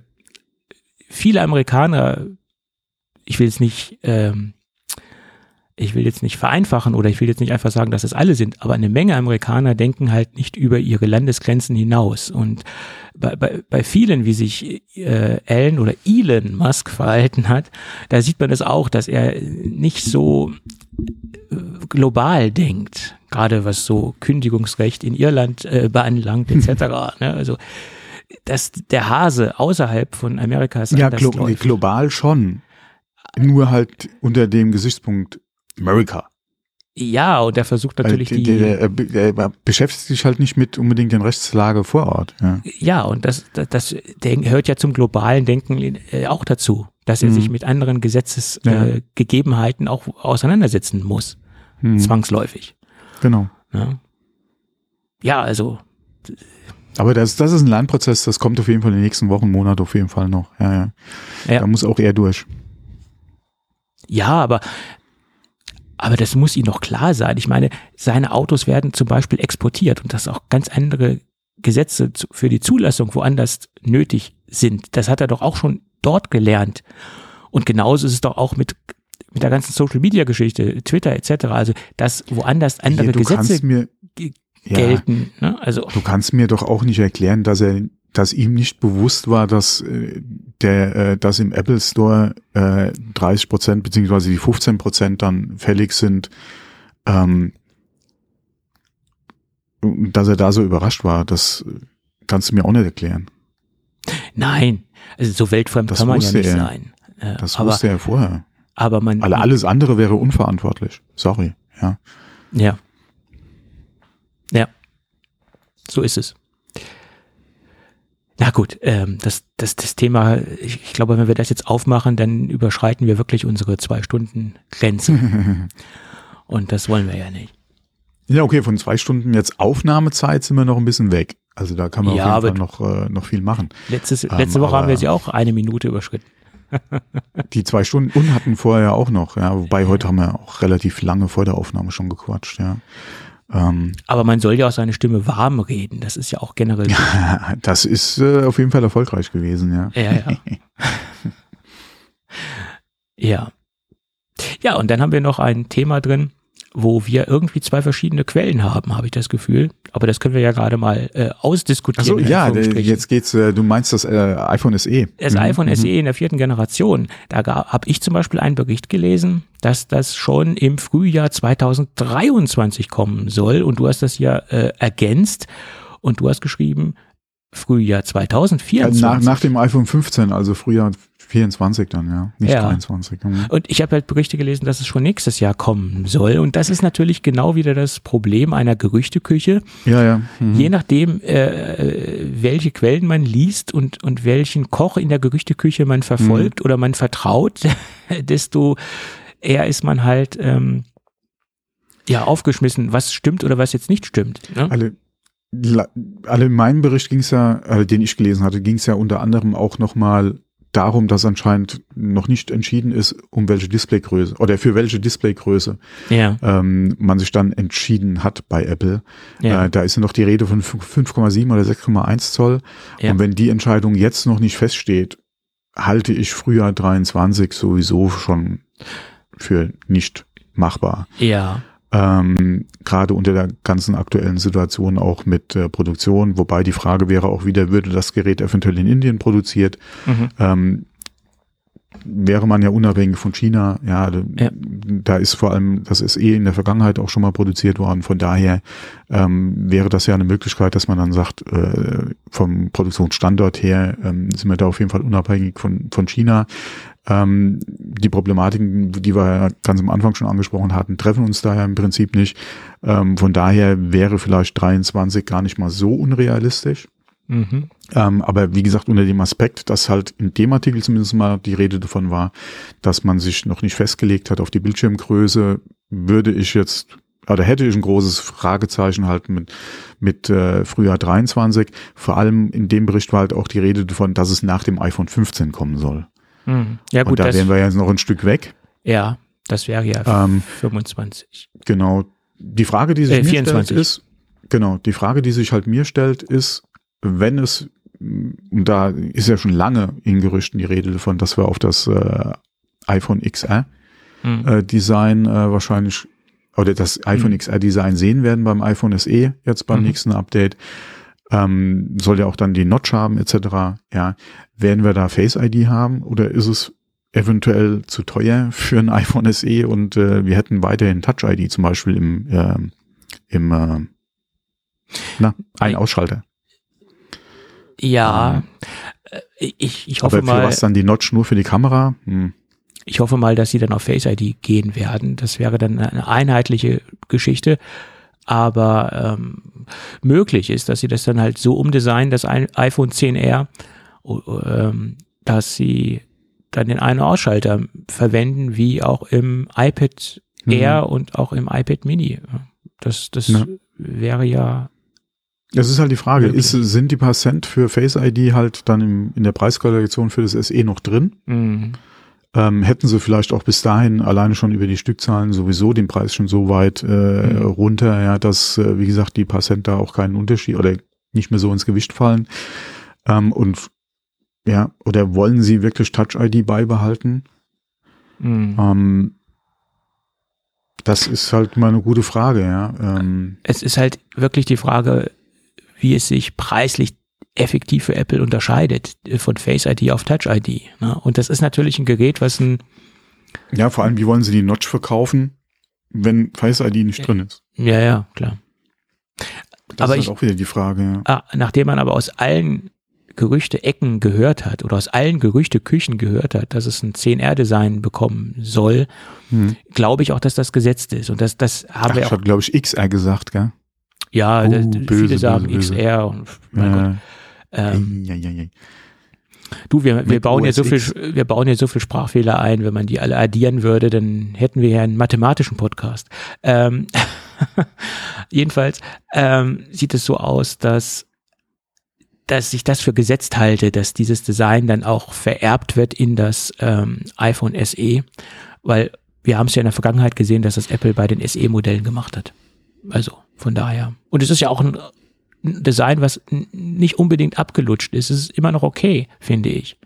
viele Amerikaner, ich will es nicht, ähm, ich will jetzt nicht vereinfachen oder ich will jetzt nicht einfach sagen, dass es alle sind, aber eine Menge Amerikaner denken halt nicht über ihre Landesgrenzen hinaus. Und bei, bei, bei vielen, wie sich äh, Elon oder Elon Musk verhalten hat, da sieht man es das auch, dass er nicht so äh, global denkt, gerade was so Kündigungsrecht in Irland äh, beanlangt etc. ne? Also dass der Hase außerhalb von Amerikas ja glo läuft. global schon, nur halt unter dem Gesichtspunkt America. Ja, und er versucht natürlich die. Der, der, der, beschäftigt sich halt nicht mit unbedingt den Rechtslage vor Ort. Ja, ja und das, das, das hört ja zum globalen Denken äh, auch dazu, dass er mhm. sich mit anderen Gesetzesgegebenheiten ja. äh, auch auseinandersetzen muss. Mhm. Zwangsläufig. Genau. Ja, ja also. Aber das, das ist ein Lernprozess, das kommt auf jeden Fall in den nächsten Wochen, Monaten auf jeden Fall noch. Ja, ja. ja. Da muss auch er durch. Ja, aber aber das muss ihm doch klar sein. Ich meine, seine Autos werden zum Beispiel exportiert und dass auch ganz andere Gesetze für die Zulassung woanders nötig sind. Das hat er doch auch schon dort gelernt. Und genauso ist es doch auch mit, mit der ganzen Social Media Geschichte, Twitter etc. Also, dass woanders andere ja, Gesetze mir, gelten. Ja, ne? Also, du kannst mir doch auch nicht erklären, dass er dass ihm nicht bewusst war, dass äh, der, äh, dass im Apple Store äh, 30 Prozent beziehungsweise die 15 Prozent dann fällig sind, ähm, dass er da so überrascht war, das kannst du mir auch nicht erklären. Nein, also so weltfremd das kann man ja nicht er. sein. Äh, das aber, wusste er vorher. Aber man. Alle, alles andere wäre unverantwortlich. Sorry. Ja. Ja. So ist es. Na gut, ähm, das, das, das Thema, ich, ich glaube, wenn wir das jetzt aufmachen, dann überschreiten wir wirklich unsere zwei Stunden Grenze. [LAUGHS] Und das wollen wir ja nicht. Ja, okay, von zwei Stunden jetzt Aufnahmezeit sind wir noch ein bisschen weg. Also da kann man ja, auf jeden Fall noch, äh, noch viel machen. Letztes, ähm, letzte Woche haben wir sie auch eine Minute überschritten. [LAUGHS] die zwei Stunden und hatten vorher auch noch, ja, wobei heute haben wir auch relativ lange vor der Aufnahme schon gequatscht, ja. Ähm, Aber man soll ja auch seine Stimme warm reden. Das ist ja auch generell. [LAUGHS] das ist äh, auf jeden Fall erfolgreich gewesen, ja. Ja, ja. [LAUGHS] ja. Ja, und dann haben wir noch ein Thema drin, wo wir irgendwie zwei verschiedene Quellen haben, habe ich das Gefühl. Aber das können wir ja gerade mal äh, ausdiskutieren. Ach so, ja, jetzt geht's, äh, du meinst das äh, iPhone SE. Das mhm. iPhone SE in der vierten Generation. Da habe ich zum Beispiel einen Bericht gelesen, dass das schon im Frühjahr 2023 kommen soll. Und du hast das ja äh, ergänzt und du hast geschrieben, Frühjahr 2024. Nach, nach dem iPhone 15, also Frühjahr 24 dann, ja, nicht ja. 23. Mhm. Und ich habe halt Berichte gelesen, dass es schon nächstes Jahr kommen soll. Und das ist natürlich genau wieder das Problem einer Gerüchteküche. Ja, ja. Mhm. Je nachdem, äh, welche Quellen man liest und, und welchen Koch in der Gerüchteküche man verfolgt mhm. oder man vertraut, [LAUGHS] desto eher ist man halt ähm, ja aufgeschmissen, was stimmt oder was jetzt nicht stimmt. Ne? Alle alle in meinem Bericht ging es ja, äh, den ich gelesen hatte, ging es ja unter anderem auch nochmal darum, dass anscheinend noch nicht entschieden ist, um welche Displaygröße oder für welche Displaygröße ja. ähm, man sich dann entschieden hat bei Apple. Ja. Äh, da ist ja noch die Rede von 5,7 oder 6,1 Zoll. Ja. Und wenn die Entscheidung jetzt noch nicht feststeht, halte ich Frühjahr 23 sowieso schon für nicht machbar. Ja. Ähm, gerade unter der ganzen aktuellen Situation auch mit äh, Produktion, wobei die Frage wäre auch wieder, würde das Gerät eventuell in Indien produziert? Mhm. Ähm, wäre man ja unabhängig von China, ja, ja, da ist vor allem, das ist eh in der Vergangenheit auch schon mal produziert worden, von daher ähm, wäre das ja eine Möglichkeit, dass man dann sagt, äh, vom Produktionsstandort her ähm, sind wir da auf jeden Fall unabhängig von, von China. Ähm, die Problematiken, die wir ganz am Anfang schon angesprochen hatten, treffen uns daher im Prinzip nicht. Ähm, von daher wäre vielleicht 23 gar nicht mal so unrealistisch. Mhm. Ähm, aber wie gesagt, unter dem Aspekt, dass halt in dem Artikel zumindest mal die Rede davon war, dass man sich noch nicht festgelegt hat auf die Bildschirmgröße, würde ich jetzt oder hätte ich ein großes Fragezeichen halt mit, mit äh, Frühjahr 23. Vor allem in dem Bericht war halt auch die Rede davon, dass es nach dem iPhone 15 kommen soll. Mhm. Ja, gut, Und da wären wir jetzt noch ein Stück weg. Ja, das wäre ja ähm, 25. Genau. Die Frage, die sich äh, mir 24. stellt, ist, genau, die Frage, die sich halt mir stellt, ist, wenn es, und da ist ja schon lange in Gerüchten die Rede davon, dass wir auf das äh, iPhone XR Mhm. äh, Design äh, wahrscheinlich oder das iPhone Mhm. XR Design sehen werden beim iPhone SE jetzt beim Mhm. nächsten Update. Ähm, soll ja auch dann die Notch haben etc. Ja, werden wir da Face ID haben oder ist es eventuell zu teuer für ein iPhone SE und äh, wir hätten weiterhin Touch ID zum Beispiel im ähm, im äh, na ein Ei. Ausschalter. Ja, äh, ich, ich hoffe Aber für mal, was dann die Notch nur für die Kamera? Hm. ich hoffe mal, dass sie dann auf Face ID gehen werden. Das wäre dann eine einheitliche Geschichte. Aber ähm, möglich ist, dass sie das dann halt so umdesignen, das ein iPhone 10R, o- ähm, dass sie dann den einen Ausschalter verwenden, wie auch im iPad Mhm. Air und auch im iPad Mini. Das, das Ja. wäre ja, Das ist halt die Frage, ist, sind die paar Cent für Face ID halt dann im, in der Preiskalkulation für das SE noch drin? mh, Ähm, hätten sie vielleicht auch bis dahin alleine schon über die Stückzahlen sowieso den Preis schon so weit äh, Mhm. runter, ja, dass, äh, wie gesagt, die paar Cent da auch keinen Unterschied oder nicht mehr so ins Gewicht fallen. Ähm, und ja, oder wollen sie wirklich Touch ID beibehalten? mh. Ähm, das ist halt mal eine gute Frage, ja. Ähm, es ist halt wirklich die Frage, wie es sich preislich effektiv für Apple unterscheidet äh, von Face ID auf Touch ID. Ne? Und das ist natürlich ein Gerät, was ein, ja, vor allem, wie wollen sie die Notch verkaufen, wenn Face ID nicht drin ist? ja, ja, klar. Das Aber ist ich- halt auch wieder die Frage, ja. Ah, nachdem man aber aus allen Gerüchte-Ecken gehört hat oder aus allen Gerüchte-Küchen gehört hat, dass es ein 10R-Design bekommen soll, Hm. glaube ich auch, dass das gesetzt ist. Und das, das haben Ach, wir ich auch, habe, glaube ich, XR gesagt, gell? ja, Oh, das, böse, viele sagen böse, böse. XR und mein Gott. Äh, Ähm, ja, ja, ja. Du, wir, wir bauen ja so viel, wir bauen ja so viel Sprachfehler ein, wenn man die alle addieren würde, dann hätten wir ja einen mathematischen Podcast. Ähm, [LAUGHS] jedenfalls ähm, sieht es so aus, dass dass ich das für gesetzt halte, dass dieses Design dann auch vererbt wird in das ähm, iPhone SE, weil wir haben es ja in der Vergangenheit gesehen, dass das Apple bei den SE-Modellen gemacht hat. Also von daher. Und es ist ja auch ein Design, was nicht unbedingt abgelutscht ist. Es ist immer noch okay, finde ich.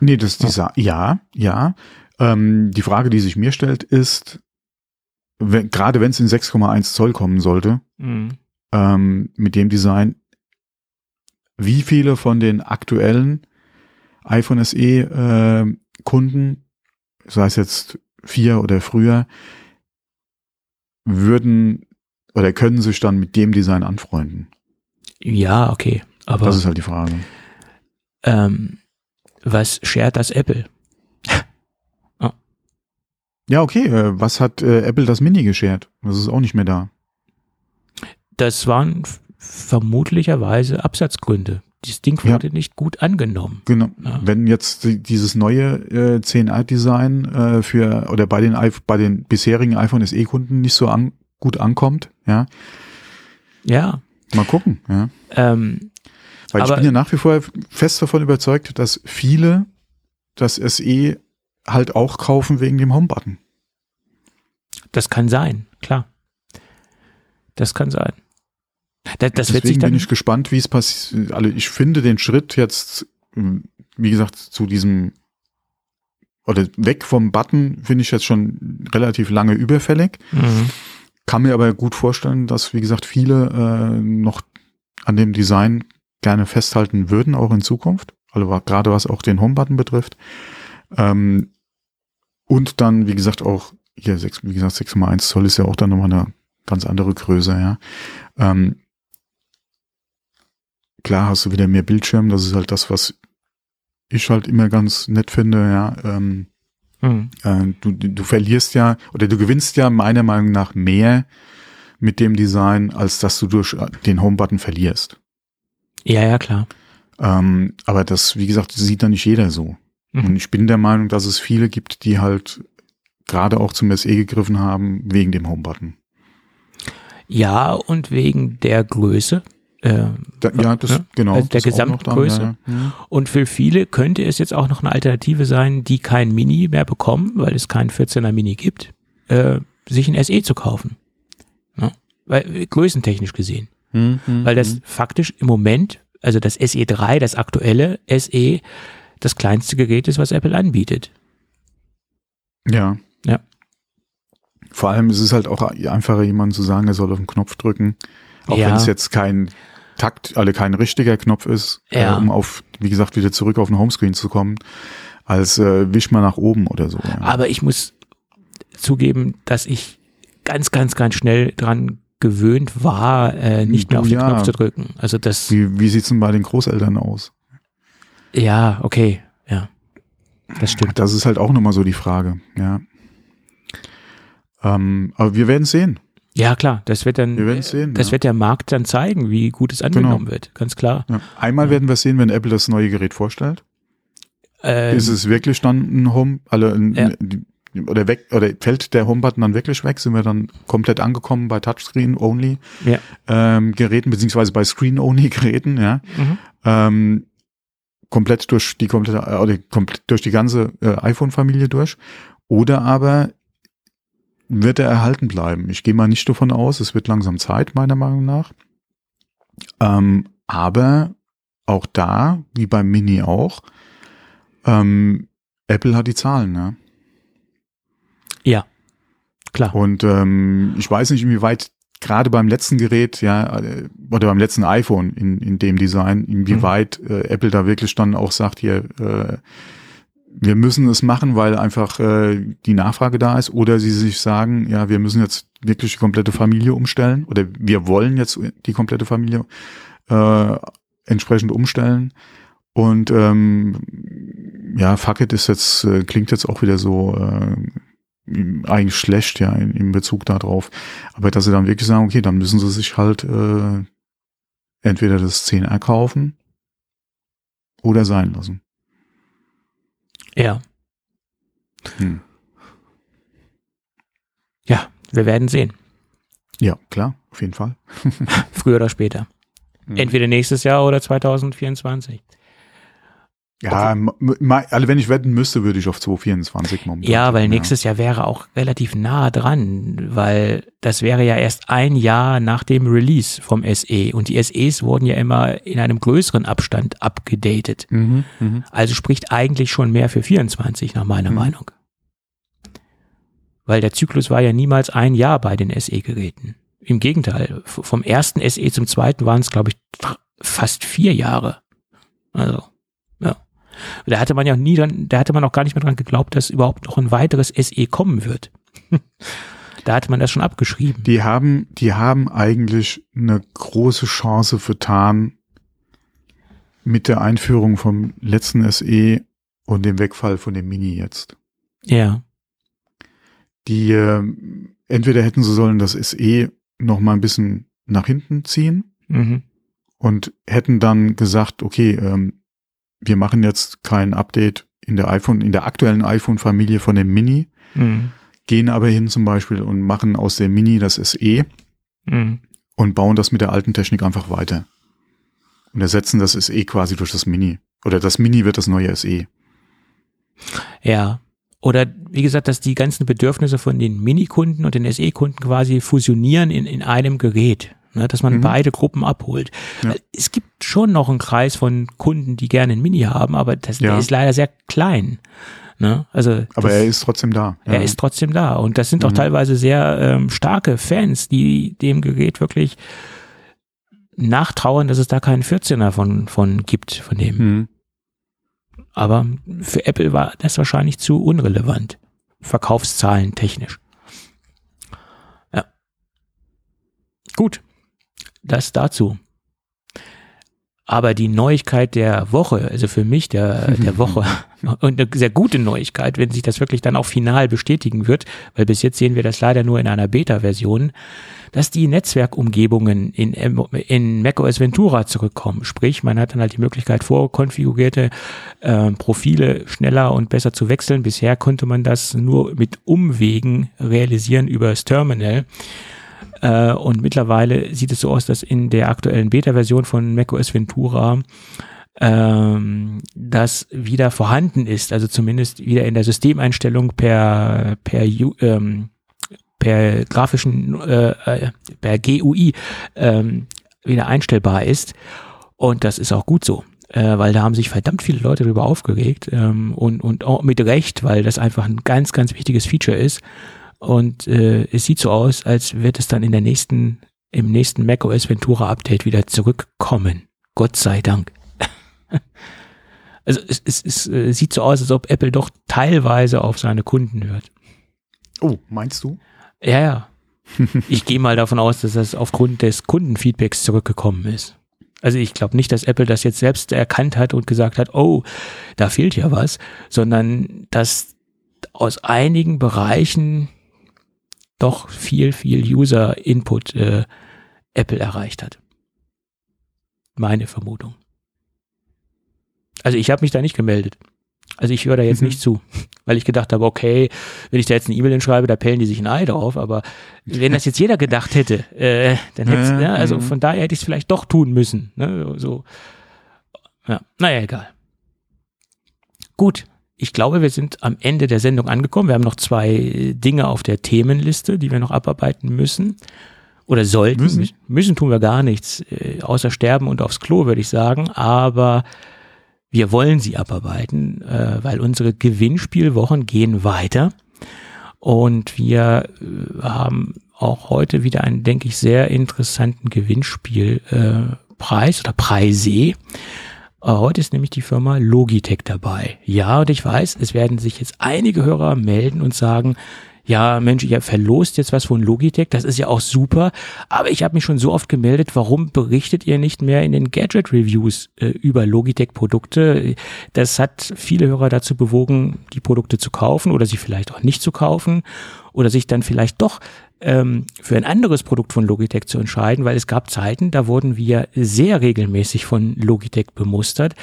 Nee, das Design, ja, ja. Ähm, die Frage, die sich mir stellt, ist, wenn, gerade wenn es in 6,1 Zoll kommen sollte, Mhm. ähm, mit dem Design, wie viele von den aktuellen iPhone SE äh, Kunden, sei es jetzt vier oder früher, würden oder können sich dann mit dem Design anfreunden? Ja, okay. Aber Das ist halt die Frage. ähm, was schert das Apple? [LAUGHS] Ja, okay. Äh, was hat äh, Apple das Mini geschert? Das ist auch nicht mehr da. Das waren vermutlicherweise Absatzgründe. Dieses Ding Ja. wurde nicht gut angenommen. Genau. Ja. Wenn jetzt die- dieses neue äh, 10R-Design äh, für oder bei den bei den bisherigen iPhone SE-Kunden nicht so an, gut ankommt, ja, Ja. Mal gucken, ja. Ähm, Weil ich bin ja nach wie vor fest davon überzeugt, dass viele das SE halt auch kaufen wegen dem Home-Button. das kann sein, klar. Das kann sein. Das, das wird Deswegen bin ich gespannt, wie es passiert. Also ich finde den Schritt jetzt, ähm, wie gesagt, zu diesem oder weg vom Button finde ich jetzt schon relativ lange überfällig. Mhm. Kann mir aber gut vorstellen, dass, wie gesagt, viele äh, noch an dem Design gerne festhalten würden, auch in Zukunft. Also gerade was auch den Home-Button betrifft. Ähm, und dann, wie gesagt, auch hier, 6, wie gesagt, 6,1 Zoll ist ja auch dann nochmal eine ganz andere Größe, ja. Ähm, klar hast du wieder mehr Bildschirm, das ist halt das, was ich halt immer ganz nett finde, ja. Ähm, Mhm. äh, du, du verlierst ja oder du gewinnst ja meiner Meinung nach mehr mit dem Design, als dass du durch den Home-Button verlierst. Ja, ja, klar. Ähm, aber das, wie gesagt, sieht dann nicht jeder so. Mhm. Und ich bin der Meinung, dass es viele gibt, die halt gerade auch zum SE gegriffen haben, wegen dem Home-Button. Ja, und wegen der Größe. Äh, Da, ja, das, Ja, genau. also der noch dann, Gesamtgröße. ja, ja. Und für viele könnte es jetzt auch noch eine Alternative sein, die kein Mini mehr bekommen, weil es keinen 14er Mini gibt, äh, sich ein SE zu kaufen. Ja? Weil, größentechnisch gesehen. Hm, hm, Weil das hm. faktisch im Moment, also das SE3, das aktuelle SE, das kleinste Gerät ist, was Apple anbietet. Ja, Ja. Vor allem ist es halt auch einfacher, jemandem zu sagen, er soll auf den Knopf drücken. Auch Ja. wenn es jetzt kein Takt, also kein richtiger Knopf ist, Ja. äh, um auf, wie gesagt, wieder zurück auf den Homescreen zu kommen, als äh, wisch mal nach oben oder so. Ja. Aber ich muss zugeben, dass ich ganz, ganz, ganz schnell dran gewöhnt war, äh, nicht mehr auf den Ja. Knopf zu drücken. Also das, Wie, wie sieht's denn bei den Großeltern aus? ja, okay, ja. Das stimmt. Das ist halt auch nochmal so die Frage, ja. Ähm, aber wir werden sehen. Ja, klar, das wird dann, Wir sehen. das ja. wird der Markt dann zeigen, wie gut es angenommen wird, ganz klar. ja. Einmal werden wir sehen, wenn Apple das neue Gerät vorstellt. Ähm, ist es wirklich dann ein Home, alle, ein, Ja. oder weg, oder fällt der Home-Button dann wirklich weg? Sind wir dann komplett angekommen bei Touchscreen-only Ja. ähm, Geräten, beziehungsweise bei Screen-only [LAUGHS] Geräten, ja? Mhm. Ähm, komplett durch die komplette, äh, oder komplett durch die ganze äh, iPhone-Familie durch. Oder aber wird er erhalten bleiben. Ich gehe mal nicht davon aus, es wird langsam Zeit, meiner Meinung nach. Ähm, aber auch da, wie beim Mini auch, ähm, Apple hat die Zahlen, ne? Ja, klar. Und ähm, ich weiß nicht, inwieweit gerade beim letzten Gerät, ja, äh, oder beim letzten iPhone in, in dem Design, inwieweit äh, Apple da wirklich dann auch sagt, hier, äh, wir müssen es machen, weil einfach äh, die Nachfrage da ist, oder sie sich sagen, ja, wir müssen jetzt wirklich die komplette Familie umstellen, oder wir wollen jetzt die komplette Familie äh, entsprechend umstellen. Und ähm, ja, fuck it ist jetzt, äh, klingt jetzt auch wieder so äh, eigentlich schlecht, ja, in, in Bezug darauf. Aber dass sie dann wirklich sagen, okay, dann müssen sie sich halt äh, entweder das 10R kaufen oder sein lassen. Ja. Hm. Ja, wir werden sehen. Ja, klar, auf jeden Fall. [LAUGHS] Früher oder später. Mhm. Entweder nächstes Jahr oder 2024. Ja, m- also wenn ich wetten müsste, würde ich auf 224 momentan. Ja, weil nächstes Jahr wäre auch relativ nah dran, weil das wäre ja erst ein Jahr nach dem Release vom SE und die SEs wurden ja immer in einem größeren Abstand abgedatet. Mhm, mhm. Also spricht eigentlich schon mehr für 24 nach meiner Mhm. Meinung. Weil der Zyklus war ja niemals ein Jahr bei den SE-Geräten. Im Gegenteil, vom ersten SE zum zweiten waren es, glaube ich, fast vier Jahre. Also. Da hatte man ja nie dran, da hatte man auch gar nicht mehr dran geglaubt, dass überhaupt noch ein weiteres SE kommen wird. [LAUGHS] da hatte man das schon abgeschrieben. Die haben, die haben eigentlich eine große Chance vertan mit der Einführung vom letzten SE und dem Wegfall von dem Mini jetzt. Ja, Die äh, entweder hätten sie sollen das SE noch mal ein bisschen nach hinten ziehen mhm. und hätten dann gesagt, okay, ähm, wir machen jetzt kein Update in der iPhone, in der aktuellen iPhone-Familie von dem Mini, Mhm. gehen aber hin zum Beispiel und machen aus dem Mini das SE Mhm. und bauen das mit der alten Technik einfach weiter. Und ersetzen das SE quasi durch das Mini. Oder das Mini wird das neue. SE. Ja. Oder wie gesagt, dass die ganzen Bedürfnisse von den Mini-Kunden und den SE-Kunden quasi fusionieren in, in einem Gerät. Ne, dass man Mhm. beide Gruppen abholt. Ja. Es gibt schon noch einen Kreis von Kunden, die gerne ein Mini haben, aber das, Ja. der ist leider sehr klein. Ne? Also Aber das, er ist trotzdem da. er ist trotzdem da. Und das sind auch Mhm. teilweise sehr ähm, starke Fans, die dem Gerät wirklich nachtrauern, dass es da keinen 14er von, von gibt, von dem. Hm. Aber für Apple war das wahrscheinlich zu unrelevant. Verkaufszahlen technisch. Ja. Gut. Das dazu. Aber die Neuigkeit der Woche, also für mich der, der [LAUGHS] Woche [LAUGHS] und eine sehr gute Neuigkeit, wenn sich das wirklich dann auch final bestätigen wird, weil bis jetzt sehen wir das leider nur in einer Beta-Version, dass die Netzwerkumgebungen in, in macOS Ventura zurückkommen. Sprich, man hat dann halt die Möglichkeit, vorkonfigurierte äh, Profile schneller und besser zu wechseln. Bisher konnte man das nur mit Umwegen realisieren über das Terminal. Äh, und mittlerweile sieht es so aus, dass in der aktuellen Beta-Version von macOS Ventura ähm, das wieder vorhanden ist, also zumindest wieder in der Systemeinstellung per per ähm, per grafischen äh, äh, per GUI ähm, wieder einstellbar ist und das ist auch gut so. äh, weil da haben sich verdammt viele Leute darüber aufgeregt ähm, und, und auch mit Recht, weil das einfach ein ganz, ganz wichtiges Feature ist. Und äh, es sieht so aus, als wird es dann in der nächsten, im nächsten macOS Ventura Update wieder zurückkommen. Gott sei Dank. [LAUGHS] also es, es, es, äh, sieht so aus, als ob Apple doch teilweise auf seine Kunden hört. Oh, meinst du? Ja, ja. [LAUGHS] ich gehe mal davon aus, dass das aufgrund des Kundenfeedbacks zurückgekommen ist. Also ich glaube nicht, dass Apple das jetzt selbst erkannt hat und gesagt hat, oh, da fehlt ja was, sondern dass aus einigen Bereichen doch viel, viel User-Input äh, Apple erreicht hat. Meine Vermutung. Also ich habe mich da nicht gemeldet. Also ich höre da jetzt mhm. nicht zu, weil ich gedacht habe, okay, wenn ich da jetzt eine E-Mail hinschreibe, da pellen die sich ein Ei drauf, aber wenn das jetzt jeder gedacht hätte, äh, dann hätte es, ja, also mhm. von daher hätte ich es vielleicht doch tun müssen. Ne? So, ja, naja, egal. Gut, ich glaube, wir sind am Ende der Sendung angekommen. Wir haben noch zwei Dinge auf der Themenliste, die wir noch abarbeiten müssen. Oder sollten. Müssen, müssen tun wir gar nichts, äh, außer sterben und aufs Klo, würde ich sagen. Aber wir wollen sie abarbeiten, äh, weil unsere Gewinnspielwochen gehen weiter. Und wir äh, haben auch heute wieder einen, denke ich, sehr interessanten Gewinnspielpreis äh, oder Preise. Äh, heute ist nämlich die Firma Logitech dabei. Ja, und ich weiß, es werden sich jetzt einige Hörer melden und sagen, ja, Mensch, ihr verlost jetzt was von Logitech, das ist ja auch super, aber ich habe mich schon so oft gemeldet, warum berichtet ihr nicht mehr in den Gadget-Reviews äh, über Logitech-Produkte? Das hat viele Hörer dazu bewogen, die Produkte zu kaufen oder sie vielleicht auch nicht zu kaufen oder sich dann vielleicht doch ähm, für ein anderes Produkt von Logitech zu entscheiden, weil es gab Zeiten, da wurden wir sehr regelmäßig von Logitech bemustert.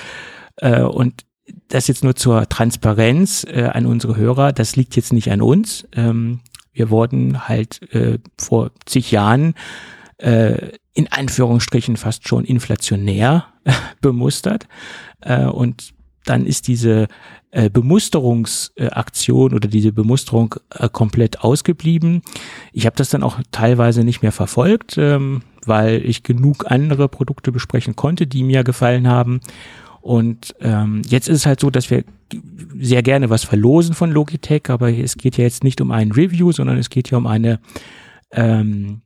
Äh, und das jetzt nur zur Transparenz äh, an unsere Hörer, das liegt jetzt nicht an uns. Ähm, wir wurden halt äh, vor zig Jahren äh, in Anführungsstrichen fast schon inflationär [LAUGHS] bemustert. Äh, und dann ist diese äh, Bemusterungsaktion oder diese Bemusterung äh, komplett ausgeblieben. Ich habe das dann auch teilweise nicht mehr verfolgt, ähm, weil ich genug andere Produkte besprechen konnte, die mir gefallen haben. Und ähm, jetzt ist es halt so, dass wir sehr gerne was verlosen von Logitech, aber es geht ja jetzt nicht um ein Review, sondern es geht ja um eine ähm,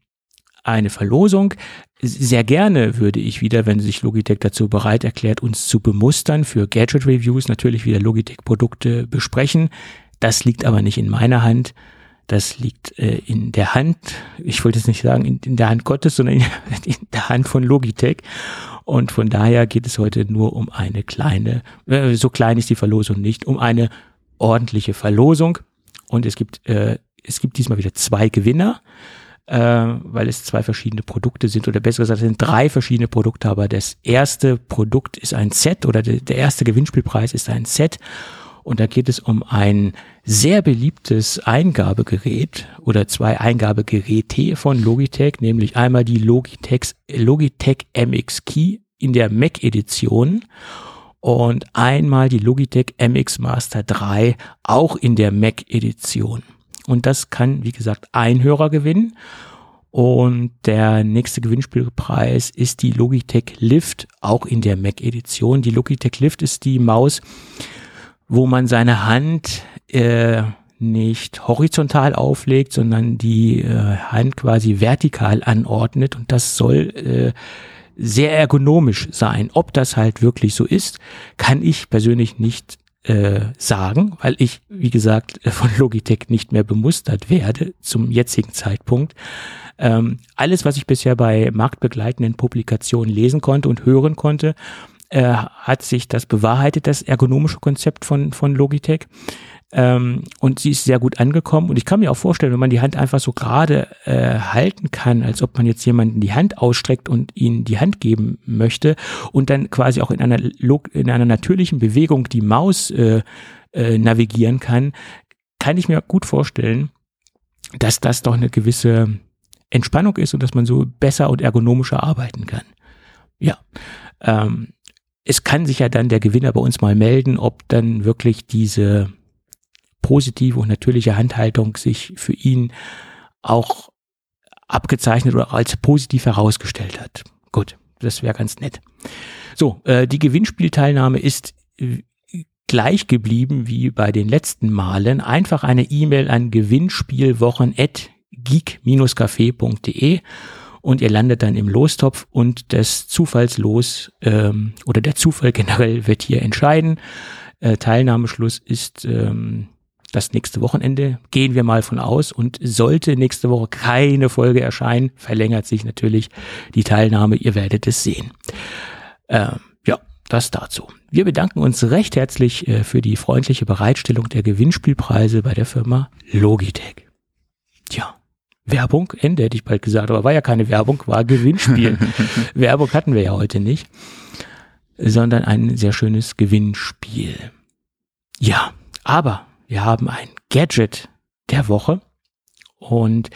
eine Verlosung. Sehr gerne würde ich wieder, wenn sich Logitech dazu bereit erklärt, uns zu bemustern für Gadget Reviews, natürlich wieder Logitech Produkte besprechen. Das liegt aber nicht in meiner Hand. Das liegt äh, in der Hand, ich wollte jetzt nicht sagen in, in der Hand Gottes, sondern in, [LAUGHS] in, der Hand von Logitech. Und von daher geht es heute nur um eine kleine, äh, so klein ist die Verlosung nicht, um eine ordentliche Verlosung. Und es gibt, äh, es gibt diesmal wieder zwei Gewinner, äh, weil es zwei verschiedene Produkte sind oder besser gesagt, es sind drei verschiedene Produkte, aber das erste Produkt ist ein Set oder de, der erste Gewinnspielpreis ist ein Set. Und da geht es um ein sehr beliebtes Eingabegerät oder zwei Eingabegeräte von Logitech, nämlich einmal die Logitech, Logitech MX Key in der Mac Edition und einmal die Logitech MX Master 3 auch in der Mac Edition. Und das kann, wie gesagt, ein Hörer gewinnen. Und der nächste Gewinnspielpreis ist die Logitech Lift, auch in der Mac Edition. Die Logitech Lift ist die Maus, wo man seine Hand äh, nicht horizontal auflegt, sondern die äh, Hand quasi vertikal anordnet und das soll äh, sehr ergonomisch sein. Ob das halt wirklich so ist, kann ich persönlich nicht äh, sagen, weil ich, wie gesagt, von Logitech nicht mehr bemustert werde zum jetzigen Zeitpunkt. Ähm, alles, was ich bisher bei marktbegleitenden Publikationen lesen konnte und hören konnte, äh, hat sich das bewahrheitet, das ergonomische Konzept von, von Logitech. Ähm, und sie ist sehr gut angekommen. Und ich kann mir auch vorstellen, wenn man die Hand einfach so gerade äh, halten kann, als ob man jetzt jemanden die Hand ausstreckt und ihnen die Hand geben möchte und dann quasi auch in einer, in einer natürlichen Bewegung die Maus äh, äh, navigieren kann, kann ich mir gut vorstellen, dass das doch eine gewisse Entspannung ist und dass man so besser und ergonomischer arbeiten kann. Ja. Ähm, es kann sich ja dann der Gewinner bei uns mal melden, ob dann wirklich diese positive und natürliche Handhaltung sich für ihn auch abgezeichnet oder als positiv herausgestellt hat. Gut, das wäre ganz nett. So, äh, die Gewinnspielteilnahme ist gleich geblieben wie bei den letzten Malen. Einfach eine E-Mail an gewinnspielwochen.geek-café.de und ihr landet dann im Lostopf und das Zufallslos ähm, oder der Zufall generell wird hier entscheiden. Äh, Teilnahmeschluss ist ähm, das nächste Wochenende, gehen wir mal von aus. Und sollte nächste Woche keine Folge erscheinen, verlängert sich natürlich die Teilnahme. Ihr werdet es sehen. Ähm, ja, das dazu. Wir bedanken uns recht herzlich äh, für die freundliche Bereitstellung der Gewinnspielpreise bei der Firma Logitech. Tja. Werbung, Ende hätte ich bald gesagt, aber war ja keine Werbung, war Gewinnspiel. [LAUGHS] Werbung hatten wir ja heute nicht, sondern ein sehr schönes Gewinnspiel. Ja, aber wir haben ein Gadget der Woche und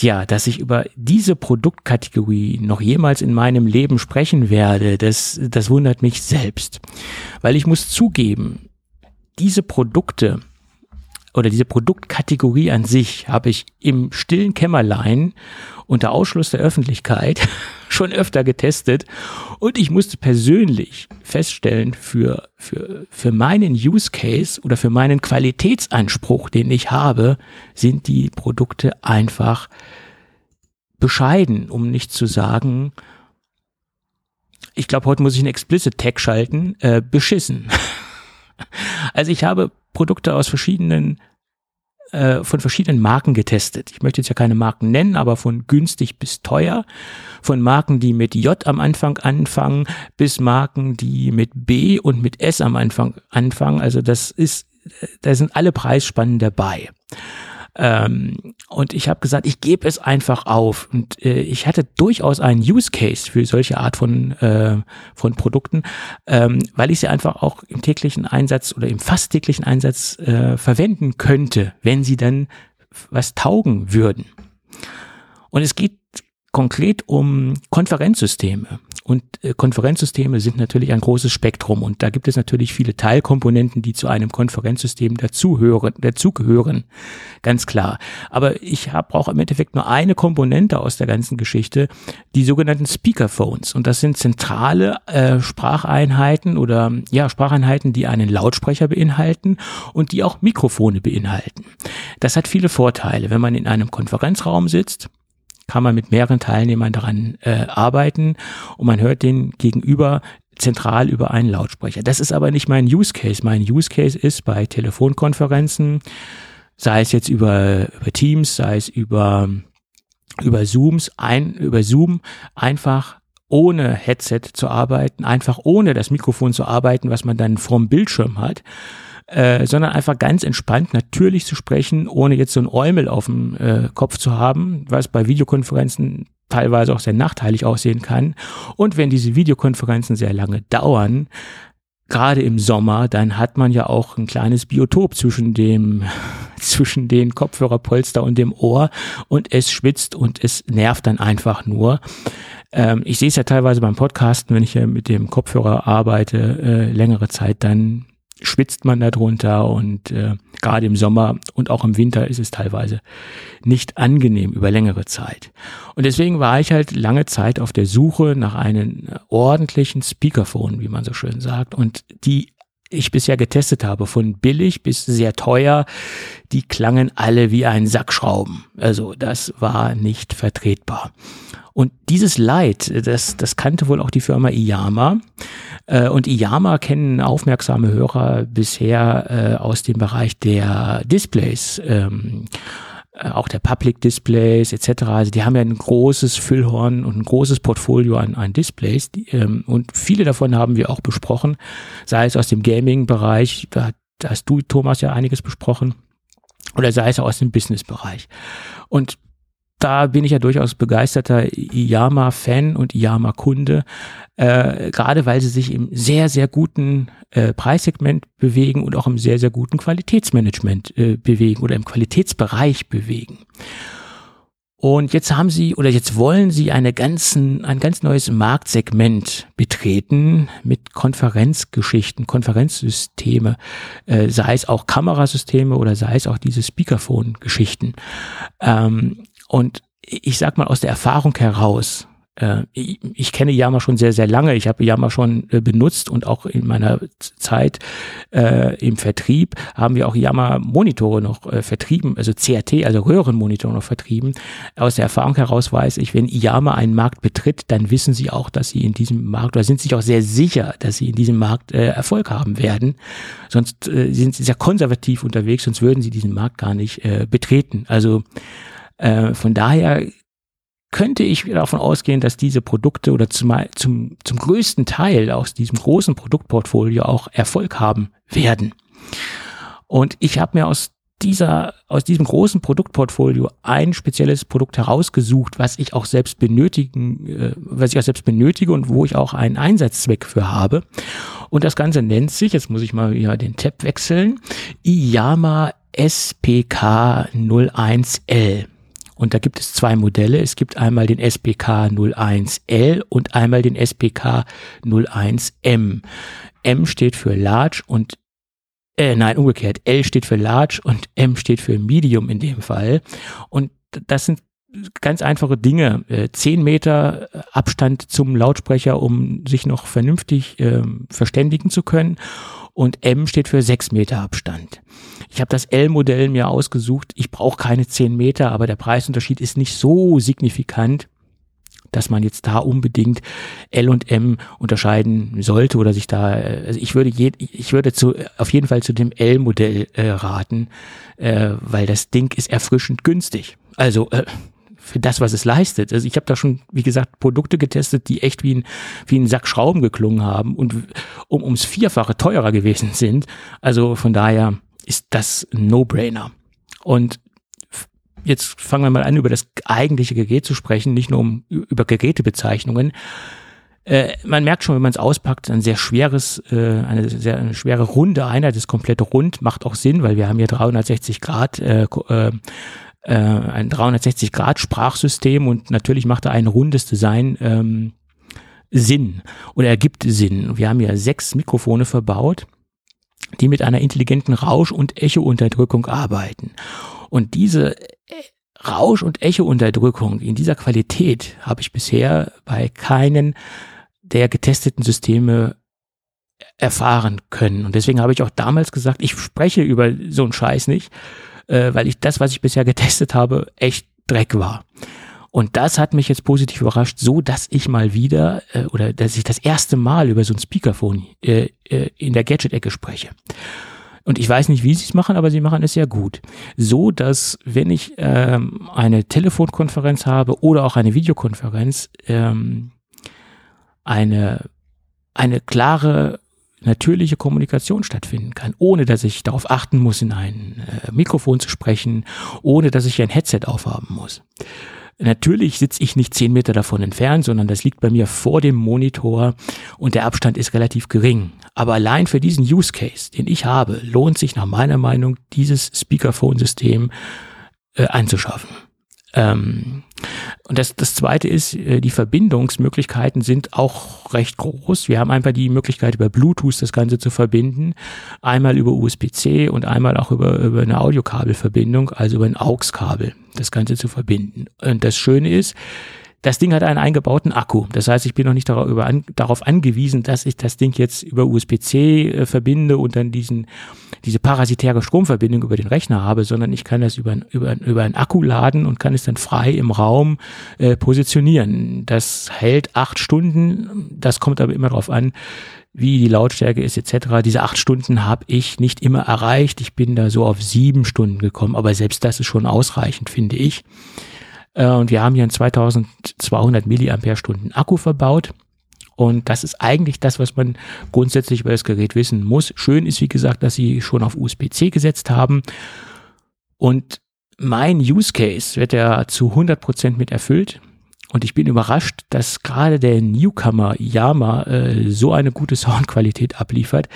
ja, dass ich über diese Produktkategorie noch jemals in meinem Leben sprechen werde, das, das wundert mich selbst. Weil ich muss zugeben, diese Produkte oder diese Produktkategorie an sich habe ich im stillen Kämmerlein unter Ausschluss der Öffentlichkeit [LAUGHS] schon öfter getestet und ich musste persönlich feststellen, für, für, für meinen Use Case oder für meinen Qualitätsanspruch, den ich habe, sind die Produkte einfach bescheiden, um nicht zu sagen, ich glaube, heute muss ich einen Explicit Tag schalten, äh, beschissen. [LAUGHS] Also ich habe Produkte aus verschiedenen äh, von verschiedenen Marken getestet. Ich möchte jetzt ja keine Marken nennen, aber von günstig bis teuer, von Marken, die mit J am Anfang anfangen, bis Marken, die mit B und mit S am Anfang anfangen. Also das ist, da sind alle Preisspannen dabei. Ähm, und ich habe gesagt, ich gebe es einfach auf. Und äh, ich hatte durchaus einen Use Case für solche Art von, äh, von Produkten, ähm, weil ich sie einfach auch im täglichen Einsatz oder im fast täglichen Einsatz äh, verwenden könnte, wenn sie dann was taugen würden. Und es geht konkret um Konferenzsysteme. Und äh, Konferenzsysteme sind natürlich ein großes Spektrum und da gibt es natürlich viele Teilkomponenten, die zu einem Konferenzsystem dazugehören, dazugehören ganz klar. Aber ich brauche im Endeffekt nur eine Komponente aus der ganzen Geschichte, die sogenannten Speakerphones. Und das sind zentrale äh, Spracheinheiten oder ja Spracheinheiten, die einen Lautsprecher beinhalten und die auch Mikrofone beinhalten. Das hat viele Vorteile, wenn man in einem Konferenzraum sitzt kann man mit mehreren Teilnehmern daran äh, arbeiten und man hört den gegenüber zentral über einen Lautsprecher. Das ist aber nicht mein Use Case. Mein Use Case ist bei Telefonkonferenzen, sei es jetzt über, über Teams, sei es über, über Zooms, ein, über Zoom einfach ohne Headset zu arbeiten, einfach ohne das Mikrofon zu arbeiten, was man dann vom Bildschirm hat äh, sondern einfach ganz entspannt natürlich zu sprechen, ohne jetzt so ein Eumel auf dem äh, Kopf zu haben, was bei Videokonferenzen teilweise auch sehr nachteilig aussehen kann. Und wenn diese Videokonferenzen sehr lange dauern, gerade im Sommer, dann hat man ja auch ein kleines Biotop zwischen dem, [LAUGHS] zwischen den Kopfhörerpolster und dem Ohr und es schwitzt und es nervt dann einfach nur. Ähm, ich sehe es ja teilweise beim Podcasten, wenn ich ja mit dem Kopfhörer arbeite, äh, längere Zeit, dann schwitzt man darunter und äh, gerade im Sommer und auch im Winter ist es teilweise nicht angenehm über längere Zeit. Und deswegen war ich halt lange Zeit auf der Suche nach einem ordentlichen Speakerphone, wie man so schön sagt. Und die ich bisher getestet habe, von billig bis sehr teuer, die klangen alle wie ein Sack Schrauben. Also das war nicht vertretbar. Und dieses Leid, das, das kannte wohl auch die Firma Iyama. Äh, und Iyama kennen aufmerksame Hörer bisher äh, aus dem Bereich der Displays. Ähm, äh, auch der Public Displays etc. Also die haben ja ein großes Füllhorn und ein großes Portfolio an, an Displays ähm, und viele davon haben wir auch besprochen, sei es aus dem Gaming-Bereich, da hast du, Thomas, ja einiges besprochen, oder sei es auch aus dem Business-Bereich. Und da bin ich ja durchaus begeisterter Iyama-Fan und Iyama-Kunde, äh, gerade weil sie sich im sehr, sehr guten äh, Preissegment bewegen und auch im sehr, sehr guten Qualitätsmanagement äh, bewegen oder im Qualitätsbereich bewegen. Und jetzt haben sie oder jetzt wollen sie eine ganzen, ein ganz neues Marktsegment betreten mit Konferenzgeschichten, Konferenzsysteme, äh, sei es auch Kamerasysteme oder sei es auch diese Speakerphone-Geschichten. Ähm, und ich sag mal aus der Erfahrung heraus, äh, ich, kenne Yama schon sehr, sehr lange. Ich habe Yama schon äh, benutzt und auch in meiner Zeit äh, im Vertrieb haben wir auch Yama-Monitore noch äh, vertrieben, also CRT, also Röhrenmonitore noch vertrieben. Aus der Erfahrung heraus weiß ich, wenn Yama einen Markt betritt, dann wissen sie auch, dass sie in diesem Markt oder sind sich auch sehr sicher, dass sie in diesem Markt Erfolg haben werden. Sonst sind sie sehr konservativ unterwegs, sonst würden sie diesen Markt gar nicht betreten. Also äh, von daher könnte ich davon ausgehen, dass diese Produkte oder zum, zum, zum größten Teil aus diesem großen Produktportfolio auch Erfolg haben werden. Und ich habe mir aus dieser, aus diesem großen Produktportfolio ein spezielles Produkt herausgesucht, was ich auch selbst benötigen, äh, was ich auch selbst benötige und wo ich auch einen Einsatzzweck für habe. Und das Ganze nennt sich, jetzt muss ich mal wieder den Tab wechseln, IYAMA SPK 01L. Und da gibt es zwei Modelle. Es gibt einmal den SPK 01L und einmal den SPK 01M. M steht für Large und äh, nein, umgekehrt. L steht für Large und M steht für Medium in dem Fall. Und das sind ganz einfache Dinge. Äh, zehn Meter Abstand zum Lautsprecher, um sich noch vernünftig äh, verständigen zu können. Und M steht für sechs Meter Abstand. Ich habe das L-Modell mir ausgesucht. Ich brauche keine 10 Meter, aber der Preisunterschied ist nicht so signifikant, dass man jetzt da unbedingt L und M unterscheiden sollte oder sich da, also ich würde je, ich würde zu, auf jeden Fall zu dem L-Modell äh, raten, äh, weil das Ding ist erfrischend günstig. Also äh, für das, was es leistet. Also ich habe da schon, wie gesagt, Produkte getestet, die echt wie ein, wie ein Sack Schrauben geklungen haben und um, ums Vierfache teurer gewesen sind. Also von daher, ist das ein No-Brainer. Und jetzt fangen wir mal an, über das eigentliche Gerät zu sprechen, nicht nur um, über Gerätebezeichnungen. Äh, man merkt schon, wenn man es auspackt, ein sehr schweres, äh, eine sehr eine schwere runde Einheit, das komplette rund, macht auch Sinn, weil wir haben hier 360 Grad, äh, äh, ein 360 Grad Sprachsystem und natürlich macht da ein rundes Design ähm, Sinn oder ergibt Sinn. Wir haben ja sechs Mikrofone verbaut die mit einer intelligenten Rausch- und Echo-Unterdrückung arbeiten. Und diese äh, Rausch- und Echo-Unterdrückung in dieser Qualität habe ich bisher bei keinen der getesteten Systeme erfahren können. Und deswegen habe ich auch damals gesagt, ich spreche über so einen Scheiß nicht, äh, weil ich das, was ich bisher getestet habe, echt Dreck war. Und das hat mich jetzt positiv überrascht, so dass ich mal wieder äh, oder dass ich das erste Mal über so ein Speakerphone äh, äh, in der Gadget-Ecke spreche. Und ich weiß nicht, wie sie es machen, aber sie machen es sehr gut. So, dass wenn ich ähm, eine Telefonkonferenz habe oder auch eine Videokonferenz, ähm, eine, eine klare, natürliche Kommunikation stattfinden kann, ohne dass ich darauf achten muss, in ein äh, Mikrofon zu sprechen, ohne dass ich ein Headset aufhaben muss. Natürlich sitze ich nicht zehn Meter davon entfernt, sondern das liegt bei mir vor dem Monitor und der Abstand ist relativ gering. Aber allein für diesen Use Case, den ich habe, lohnt sich nach meiner Meinung, dieses Speakerphone-System äh, einzuschaffen. Ähm, und das, das zweite ist, äh, die Verbindungsmöglichkeiten sind auch recht groß. Wir haben einfach die Möglichkeit, über Bluetooth das Ganze zu verbinden. Einmal über USB-C und einmal auch über, über eine Audiokabelverbindung, also über ein AUX-Kabel das Ganze zu verbinden. Und das Schöne ist, das Ding hat einen eingebauten Akku. Das heißt, ich bin noch nicht darauf, an, darauf angewiesen, dass ich das Ding jetzt über USB-C äh, verbinde und dann diesen, diese parasitäre Stromverbindung über den Rechner habe, sondern ich kann das über, über, über einen Akku laden und kann es dann frei im Raum äh, positionieren. Das hält acht Stunden. Das kommt aber immer darauf an, wie die Lautstärke ist etc. Diese acht Stunden habe ich nicht immer erreicht. Ich bin da so auf sieben Stunden gekommen, aber selbst das ist schon ausreichend, finde ich. Äh, und wir haben hier einen 2200 Milliampere-Stunden Akku verbaut. Und das ist eigentlich das, was man grundsätzlich über das Gerät wissen muss. Schön ist, wie gesagt, dass sie schon auf USB-C gesetzt haben. Und mein Use Case wird ja zu 100 Prozent mit erfüllt. Und ich bin überrascht, dass gerade der Newcomer Yama äh, so eine gute Soundqualität abliefert.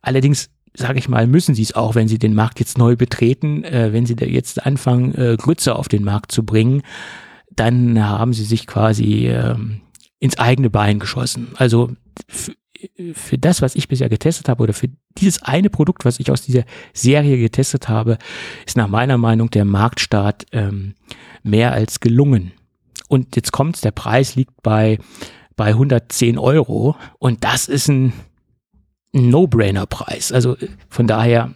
Allerdings sage ich mal, müssen sie es auch, wenn sie den Markt jetzt neu betreten, äh, wenn sie da jetzt anfangen, äh, Grütze auf den Markt zu bringen, dann haben sie sich quasi äh, ins eigene Bein geschossen. Also für das, was ich bisher getestet habe oder für dieses eine Produkt, was ich aus dieser Serie getestet habe, ist nach meiner Meinung der Marktstart ähm, mehr als gelungen. und jetzt kommt's, der Preis liegt bei, bei 110 Euro und das ist ein, ein No-Brainer-Preis. Also von daher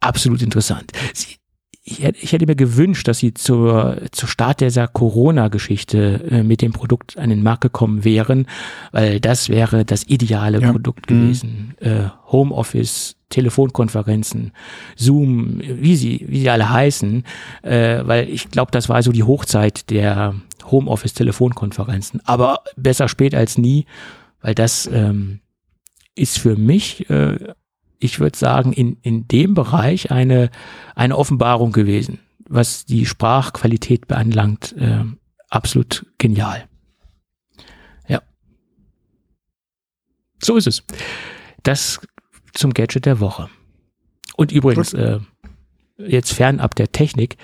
absolut interessant. Sie, ich, ich hätte mir gewünscht, dass sie zur, zur Start dieser Corona-Geschichte äh, mit dem Produkt an den Markt gekommen wären, weil das wäre das ideale Ja. Produkt Mhm. gewesen. Äh, Homeoffice, Telefonkonferenzen, Zoom, wie sie, wie sie alle heißen, äh, weil ich glaube, das war so die Hochzeit der Homeoffice-Telefonkonferenzen. Aber besser spät als nie, weil das ähm, ist für mich, äh, ich würde sagen, in, in dem Bereich eine, eine Offenbarung gewesen, was die Sprachqualität beanlangt. Äh, absolut genial. Ja. So ist es. Das zum Gadget der Woche. Und übrigens, äh, jetzt fernab der Technik,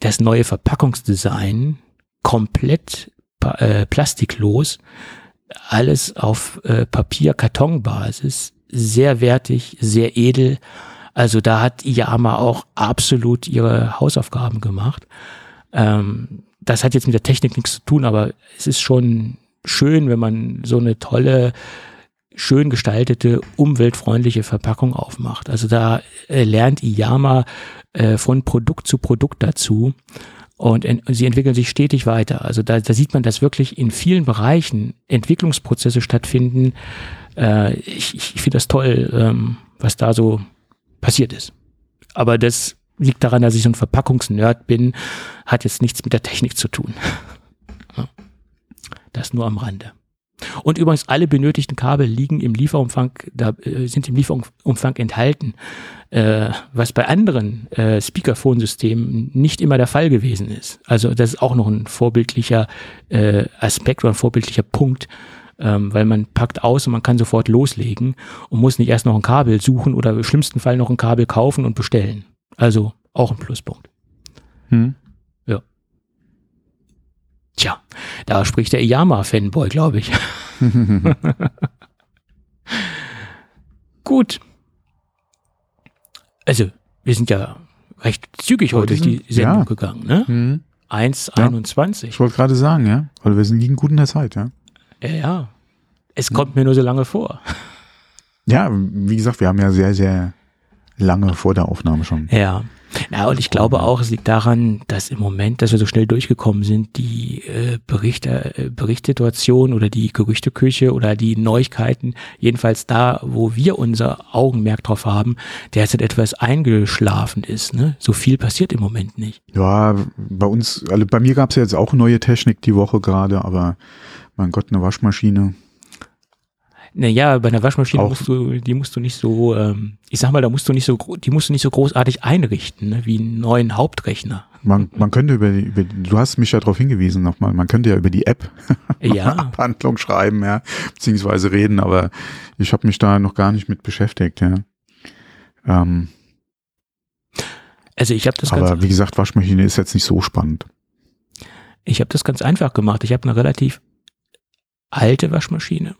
das neue Verpackungsdesign komplett äh, plastiklos, alles auf äh, Papier-Karton-Basis, sehr wertig, sehr edel. Also da hat Iyama auch absolut ihre Hausaufgaben gemacht. Ähm, das hat jetzt mit der Technik nichts zu tun, aber es ist schon schön, wenn man so eine tolle, schön gestaltete, umweltfreundliche Verpackung aufmacht. Also da äh, lernt Iyama äh, von Produkt zu Produkt dazu und sie entwickeln sich stetig weiter. Also da, da sieht man, dass wirklich in vielen Bereichen Entwicklungsprozesse stattfinden. Äh, ich ich finde das toll, ähm, was da so passiert ist. Aber das liegt daran, dass ich so ein Verpackungsnerd bin, hat jetzt nichts mit der Technik zu tun. [LAUGHS] Das nur am Rande. Und übrigens, alle benötigten Kabel liegen im Lieferumfang, da äh, sind im Lieferumfang enthalten, äh, was bei anderen äh, Speakerphone-Systemen nicht immer der Fall gewesen ist. Also das ist auch noch ein vorbildlicher äh, Aspekt oder ein vorbildlicher Punkt, ähm, weil man packt aus und man kann sofort loslegen und muss nicht erst noch ein Kabel suchen oder im schlimmsten Fall noch ein Kabel kaufen und bestellen. Also auch ein Pluspunkt. Hm? Tja, da spricht der Iyama-Fanboy, glaube ich. [LAUGHS] Gut. Also, wir sind ja recht zügig heute durch die sind- ja. Sendung gegangen, ne? Hm. 1,21. Ich wollte gerade sagen, ja, weil wir sind liegen gut in der Zeit, ja. Ja, ja. Es kommt mir nur so lange vor. Ja, wie gesagt, wir haben ja sehr, sehr lange vor der Aufnahme schon. Ja. Ja, und ich glaube auch, es liegt daran, dass im Moment, dass wir so schnell durchgekommen sind, die äh, Berichte, äh, Berichtssituation oder die Gerüchteküche oder die Neuigkeiten, jedenfalls da, wo wir unser Augenmerk drauf haben, derzeit etwas eingeschlafen ist. Ne? So viel passiert im Moment nicht. Ja, bei uns, also bei mir gab es ja jetzt auch neue Technik die Woche gerade, aber mein Gott, eine Waschmaschine. Naja, bei einer Waschmaschine Auch- musst du, die musst du nicht so, ähm, ich sag mal, da musst du nicht so, die musst du nicht so großartig einrichten, ne? wie einen neuen Hauptrechner. Man, man könnte über die, über du hast mich ja darauf hingewiesen nochmal, man könnte ja über die App Ja, [LAUGHS] Abhandlung schreiben, ja, beziehungsweise reden, aber ich habe mich da noch gar nicht mit beschäftigt, ja. Ähm, also ich habe das ganz aber wie gesagt, Waschmaschine ist jetzt nicht so spannend. Ich habe das ganz einfach gemacht. Ich habe eine relativ alte Waschmaschine.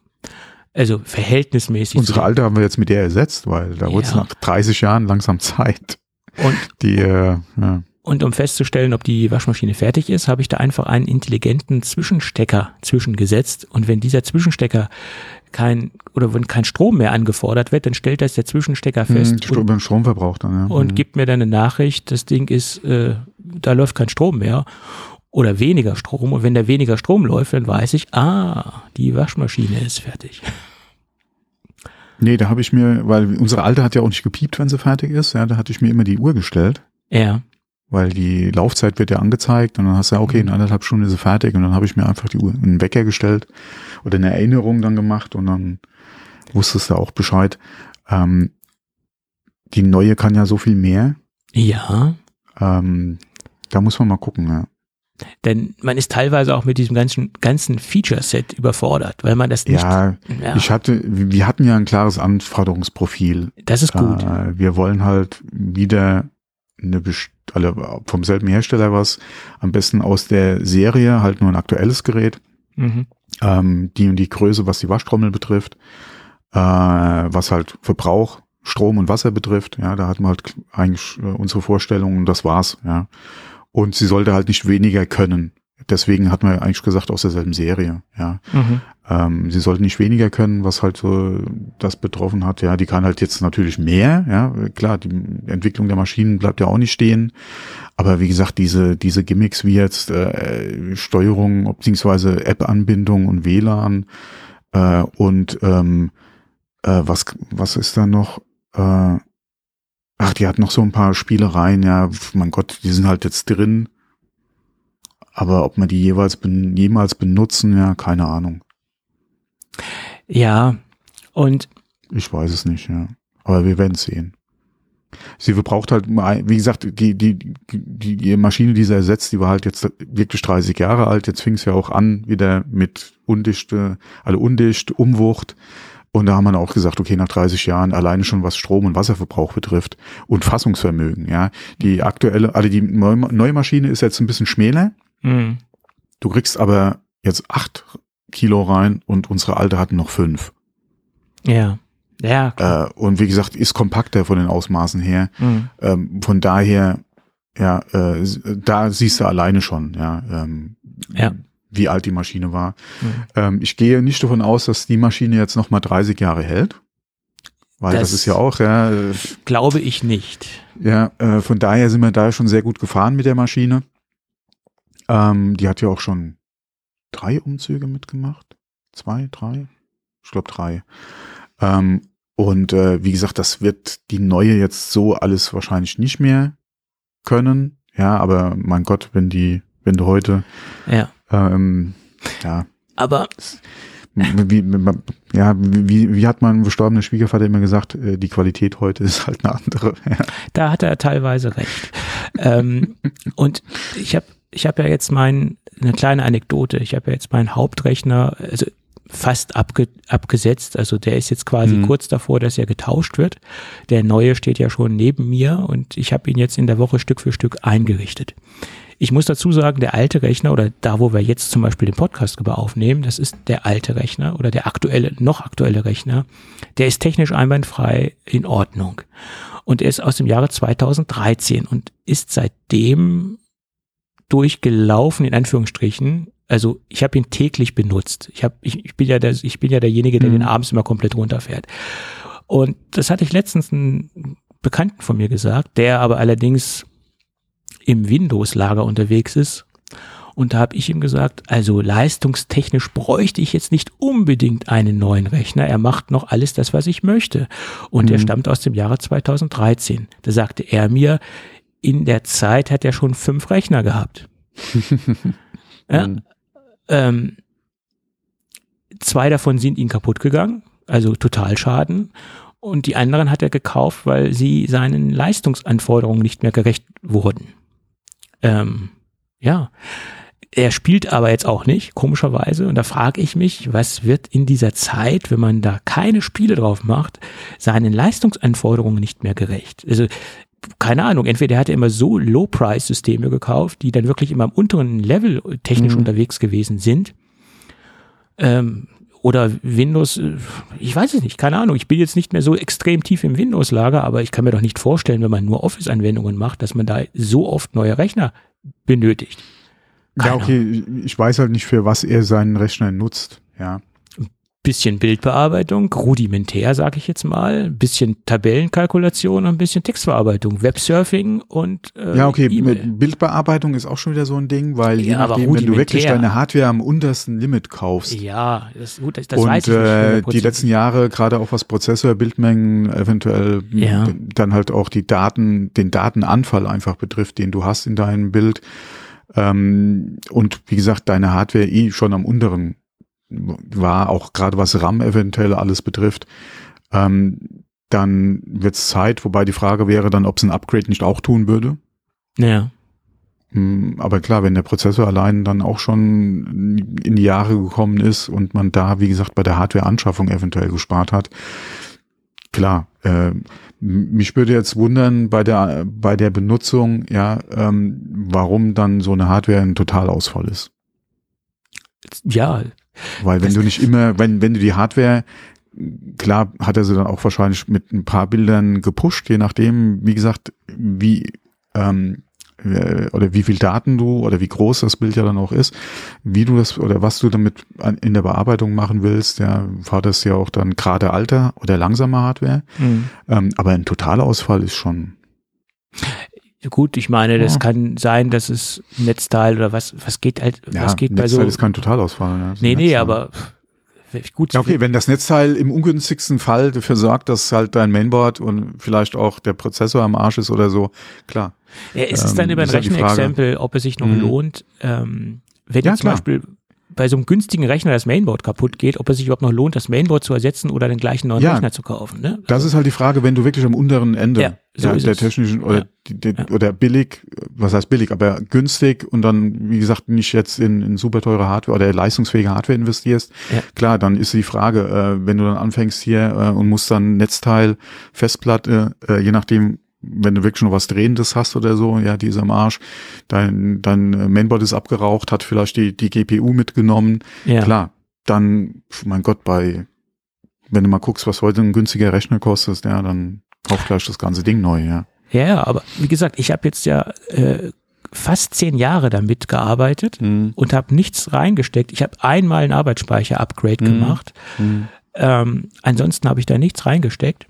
Also verhältnismäßig. Unsere alte haben wir jetzt mit der ersetzt, weil da wurde es Ja. nach 30 Jahren langsam Zeit. und, Die, äh, ja. und um festzustellen, ob die Waschmaschine fertig ist, habe ich da einfach einen intelligenten Zwischenstecker zwischengesetzt. Und wenn dieser Zwischenstecker kein oder wenn kein Strom mehr angefordert wird, dann stellt das der Zwischenstecker fest Hm, und, über den Stromverbrauch dann, ja. und Mhm. gibt mir dann eine Nachricht, das Ding ist, äh, da läuft kein Strom mehr oder weniger Strom. Und wenn da weniger Strom läuft, dann weiß ich, ah, die Waschmaschine ist fertig. Nee, da habe ich mir, weil unsere alte hat ja auch nicht gepiept, wenn sie fertig ist, ja, da hatte ich mir immer die Uhr gestellt. Ja. weil die Laufzeit wird ja angezeigt und dann hast du ja, okay, in anderthalb Stunden ist sie fertig und dann habe ich mir einfach die Uhr einen Wecker gestellt oder eine Erinnerung dann gemacht und dann wusstest du auch Bescheid. Ähm, die neue kann ja so viel mehr. Ja. Ähm, da muss man mal gucken, ja. Denn man ist teilweise auch mit diesem ganzen, ganzen Feature-Set überfordert, weil man das nicht. Ja, ja ich hatte, wir hatten ja ein klares Anforderungsprofil. das ist gut. Äh, wir wollen halt wieder eine alle vom selben Hersteller was, am besten aus der Serie, halt nur ein aktuelles Gerät. Mhm. ähm, die und die Größe, was die Waschtrommel betrifft, äh, was halt Verbrauch, Strom und Wasser betrifft. Ja, da hatten wir halt eigentlich äh, unsere Vorstellungen und das war's. Ja. Und sie sollte halt nicht weniger können. Deswegen hat man eigentlich gesagt aus derselben Serie, ja. Mhm. Ähm, sie sollte nicht weniger können, was halt so das betroffen hat. Ja, die kann halt jetzt natürlich mehr, ja. Klar, die Entwicklung der Maschinen bleibt ja auch nicht stehen. Aber wie gesagt, diese, diese Gimmicks wie jetzt äh, Steuerung beziehungsweise App-Anbindung und WLAN äh, und ähm, äh, was, was ist da noch? Äh, ach, die hat noch so ein paar Spielereien, ja, mein Gott, die sind halt jetzt drin. Aber ob man die jeweils ben, jemals benutzen, ja, keine Ahnung. Ja, und Ich weiß es nicht, ja. Aber wir werden sehen. Sie braucht halt, wie gesagt, die, die, die, die Maschine, die sie ersetzt, die war halt jetzt wirklich 30 Jahre alt. Jetzt fing es ja auch an, wieder mit undichte, alle undicht, Umwucht. Und da haben wir auch gesagt, okay, nach 30 Jahren alleine schon was Strom- und Wasserverbrauch betrifft und Fassungsvermögen, ja. Die aktuelle, also die neue Maschine ist jetzt ein bisschen schmäler. mh, Du kriegst aber jetzt acht Kilo rein und unsere alte hatten noch fünf. ja, ja. Äh, und wie gesagt, ist kompakter von den Ausmaßen her. Mhm. Ähm, von daher, ja, äh, da siehst du alleine schon, ja, ähm, Ja. Wie alt die Maschine war. Mhm. Ähm, ich gehe nicht davon aus, dass die Maschine jetzt noch mal 30 Jahre hält. Weil das, Das- ist ja auch, ja, äh, Glaube ich nicht. ja, äh, von daher sind wir da schon sehr gut gefahren mit der Maschine. Ähm, die hat ja auch schon drei Umzüge mitgemacht. Zwei, drei? Ich glaube drei. Ähm, und äh, wie gesagt, das wird die neue jetzt so alles wahrscheinlich nicht mehr können. Ja, aber mein Gott, wenn die, wenn du heute, Ja. Ähm, ja, Aber wie, ja, wie, wie hat mein verstorbener Schwiegervater immer gesagt, äh, die Qualität heute ist halt eine andere. [LAUGHS] Ja. da hat er teilweise recht. ähm, und ich habe ich hab ja jetzt mein, eine kleine Anekdote, ich habe ja jetzt meinen Hauptrechner also fast abge, abgesetzt, also der ist jetzt quasi Mhm. kurz davor, dass er getauscht wird. Der neue steht ja schon neben mir und ich habe ihn jetzt in der Woche Stück für Stück eingerichtet. Ich muss dazu sagen, der alte Rechner oder da, wo wir jetzt zum Beispiel den Podcast drüber aufnehmen, das ist der alte Rechner oder der aktuelle, noch aktuelle Rechner, der ist technisch einwandfrei in Ordnung. Und er ist aus dem Jahre 2013 und ist seitdem durchgelaufen, in Anführungsstrichen. Also ich habe ihn täglich benutzt. Ich, hab, ich, ich, bin ja der, ich bin ja derjenige, der Mhm. den abends immer komplett runterfährt. Und das hatte ich letztens einen Bekannten von mir gesagt, der aber allerdings im Windows-Lager unterwegs ist. Und da habe ich ihm gesagt, also leistungstechnisch bräuchte ich jetzt nicht unbedingt einen neuen Rechner. Er macht noch alles das, was ich möchte. Und Mhm. stammt aus dem Jahre 2013. Da sagte er mir, in der Zeit hat er schon fünf Rechner gehabt. [LAUGHS] ja, Mhm. ähm, zwei davon sind ihm kaputt gegangen, also Totalschaden. Und die anderen hat er gekauft, weil sie seinen Leistungsanforderungen nicht mehr gerecht wurden. Ähm, ja, er spielt aber jetzt auch nicht, komischerweise. Und da frage ich mich, was wird in dieser Zeit, wenn man da keine Spiele drauf macht, seinen Leistungsanforderungen nicht mehr gerecht? Also, keine Ahnung, entweder hat er immer so Low-Price-Systeme gekauft, die dann wirklich immer am unteren Level technisch Mhm. unterwegs gewesen sind. Ähm, oder Windows, äh, ich weiß es nicht, keine Ahnung. Ich bin jetzt nicht mehr so extrem tief im Windows-Lager, aber ich kann mir doch nicht vorstellen, wenn man nur Office-Anwendungen macht, dass man da so oft neue Rechner benötigt. Ja, Keine okay, ich weiß halt nicht, für was er seinen Rechner nutzt. Ja. Bisschen Bildbearbeitung, rudimentär, sage ich jetzt mal, bisschen Tabellenkalkulation und ein bisschen Textverarbeitung, Websurfing und äh, Ja, okay, E-Mail. mit Bildbearbeitung ist auch schon wieder so ein Ding, weil je Ja, aber nachdem, wenn du wirklich deine Hardware am untersten Limit kaufst Ja, das, gut, das, das und weiß ich nicht. äh, 100%. die letzten Jahre gerade auch was Prozessor, Bildmengen, eventuell Ja. dann halt auch die Daten, den Datenanfall einfach betrifft, den du hast in deinem Bild. Ähm, und wie gesagt, deine Hardware eh schon am unteren war, auch gerade was RAM eventuell alles betrifft. Ähm, dann wird's Zeit, wobei die Frage wäre dann, ob es ein Upgrade nicht auch tun würde. Ja, Hm, Aber klar, wenn der Prozessor allein dann auch schon in die Jahre gekommen ist und man da, wie gesagt, bei der Hardware-Anschaffung eventuell gespart hat, klar, äh, mich würde jetzt wundern bei der, bei der Benutzung, ja, ähm, warum dann so eine Hardware ein Totalausfall ist. ja, Weil wenn Das- du nicht immer, wenn, wenn du die Hardware, klar hat er sie dann auch wahrscheinlich mit ein paar Bildern gepusht, je nachdem, wie gesagt, wie, ähm, äh, oder wie viel Daten du oder wie groß das Bild ja dann auch ist, wie du das oder was du damit in der Bearbeitung machen willst, ja, war das ja auch dann gerade alter oder langsame Hardware. Mhm. Ähm, aber ein Totalausfall ist schon. Gut, ich meine, das Ja. kann sein, dass es Netzteil oder was, was geht halt, Ja, was geht bei so. Netzteil ist kein Totalausfall. Ja, ist nee, ein nee, Netzteil. aber gut. Ja, okay, wenn das Netzteil im ungünstigsten Fall dafür sorgt, dass halt dein Mainboard und vielleicht auch der Prozessor am Arsch ist oder so, klar. Ja, ist es Ähm, dann über ein. Rechenexempel, ob es sich noch Mhm. lohnt, ähm, wenn Ja, zum klar. Beispiel bei so einem günstigen Rechner das Mainboard kaputt geht, ob es sich überhaupt noch lohnt, das Mainboard zu ersetzen oder den gleichen neuen Ja. Rechner zu kaufen. Ne? Das ist halt die Frage, wenn du wirklich am unteren Ende Ja, so der, ist der es. technischen oder, Ja. die, Ja. oder billig, was heißt billig, aber günstig und dann, wie gesagt, nicht jetzt in, in super teure Hardware oder leistungsfähige Hardware investierst, Ja. klar, dann ist die Frage, äh, wenn du dann anfängst hier äh, und musst dann Netzteil, Festplatte, äh, je nachdem, wenn du wirklich noch was Drehendes hast oder so, ja, die ist am Arsch, dein, dein Mainboard ist abgeraucht, hat vielleicht die, die GPU mitgenommen, ja. Klar, dann, mein Gott, bei, wenn du mal guckst, was heute ein günstiger Rechner kostet, ja, dann kauf gleich das ganze Ding neu, ja. ja, aber wie gesagt, ich habe jetzt ja äh, fast zehn Jahre damit gearbeitet und habe nichts reingesteckt. Ich habe einmal ein Arbeitsspeicher-Upgrade Mhm. gemacht. Ähm, ansonsten habe ich da nichts reingesteckt.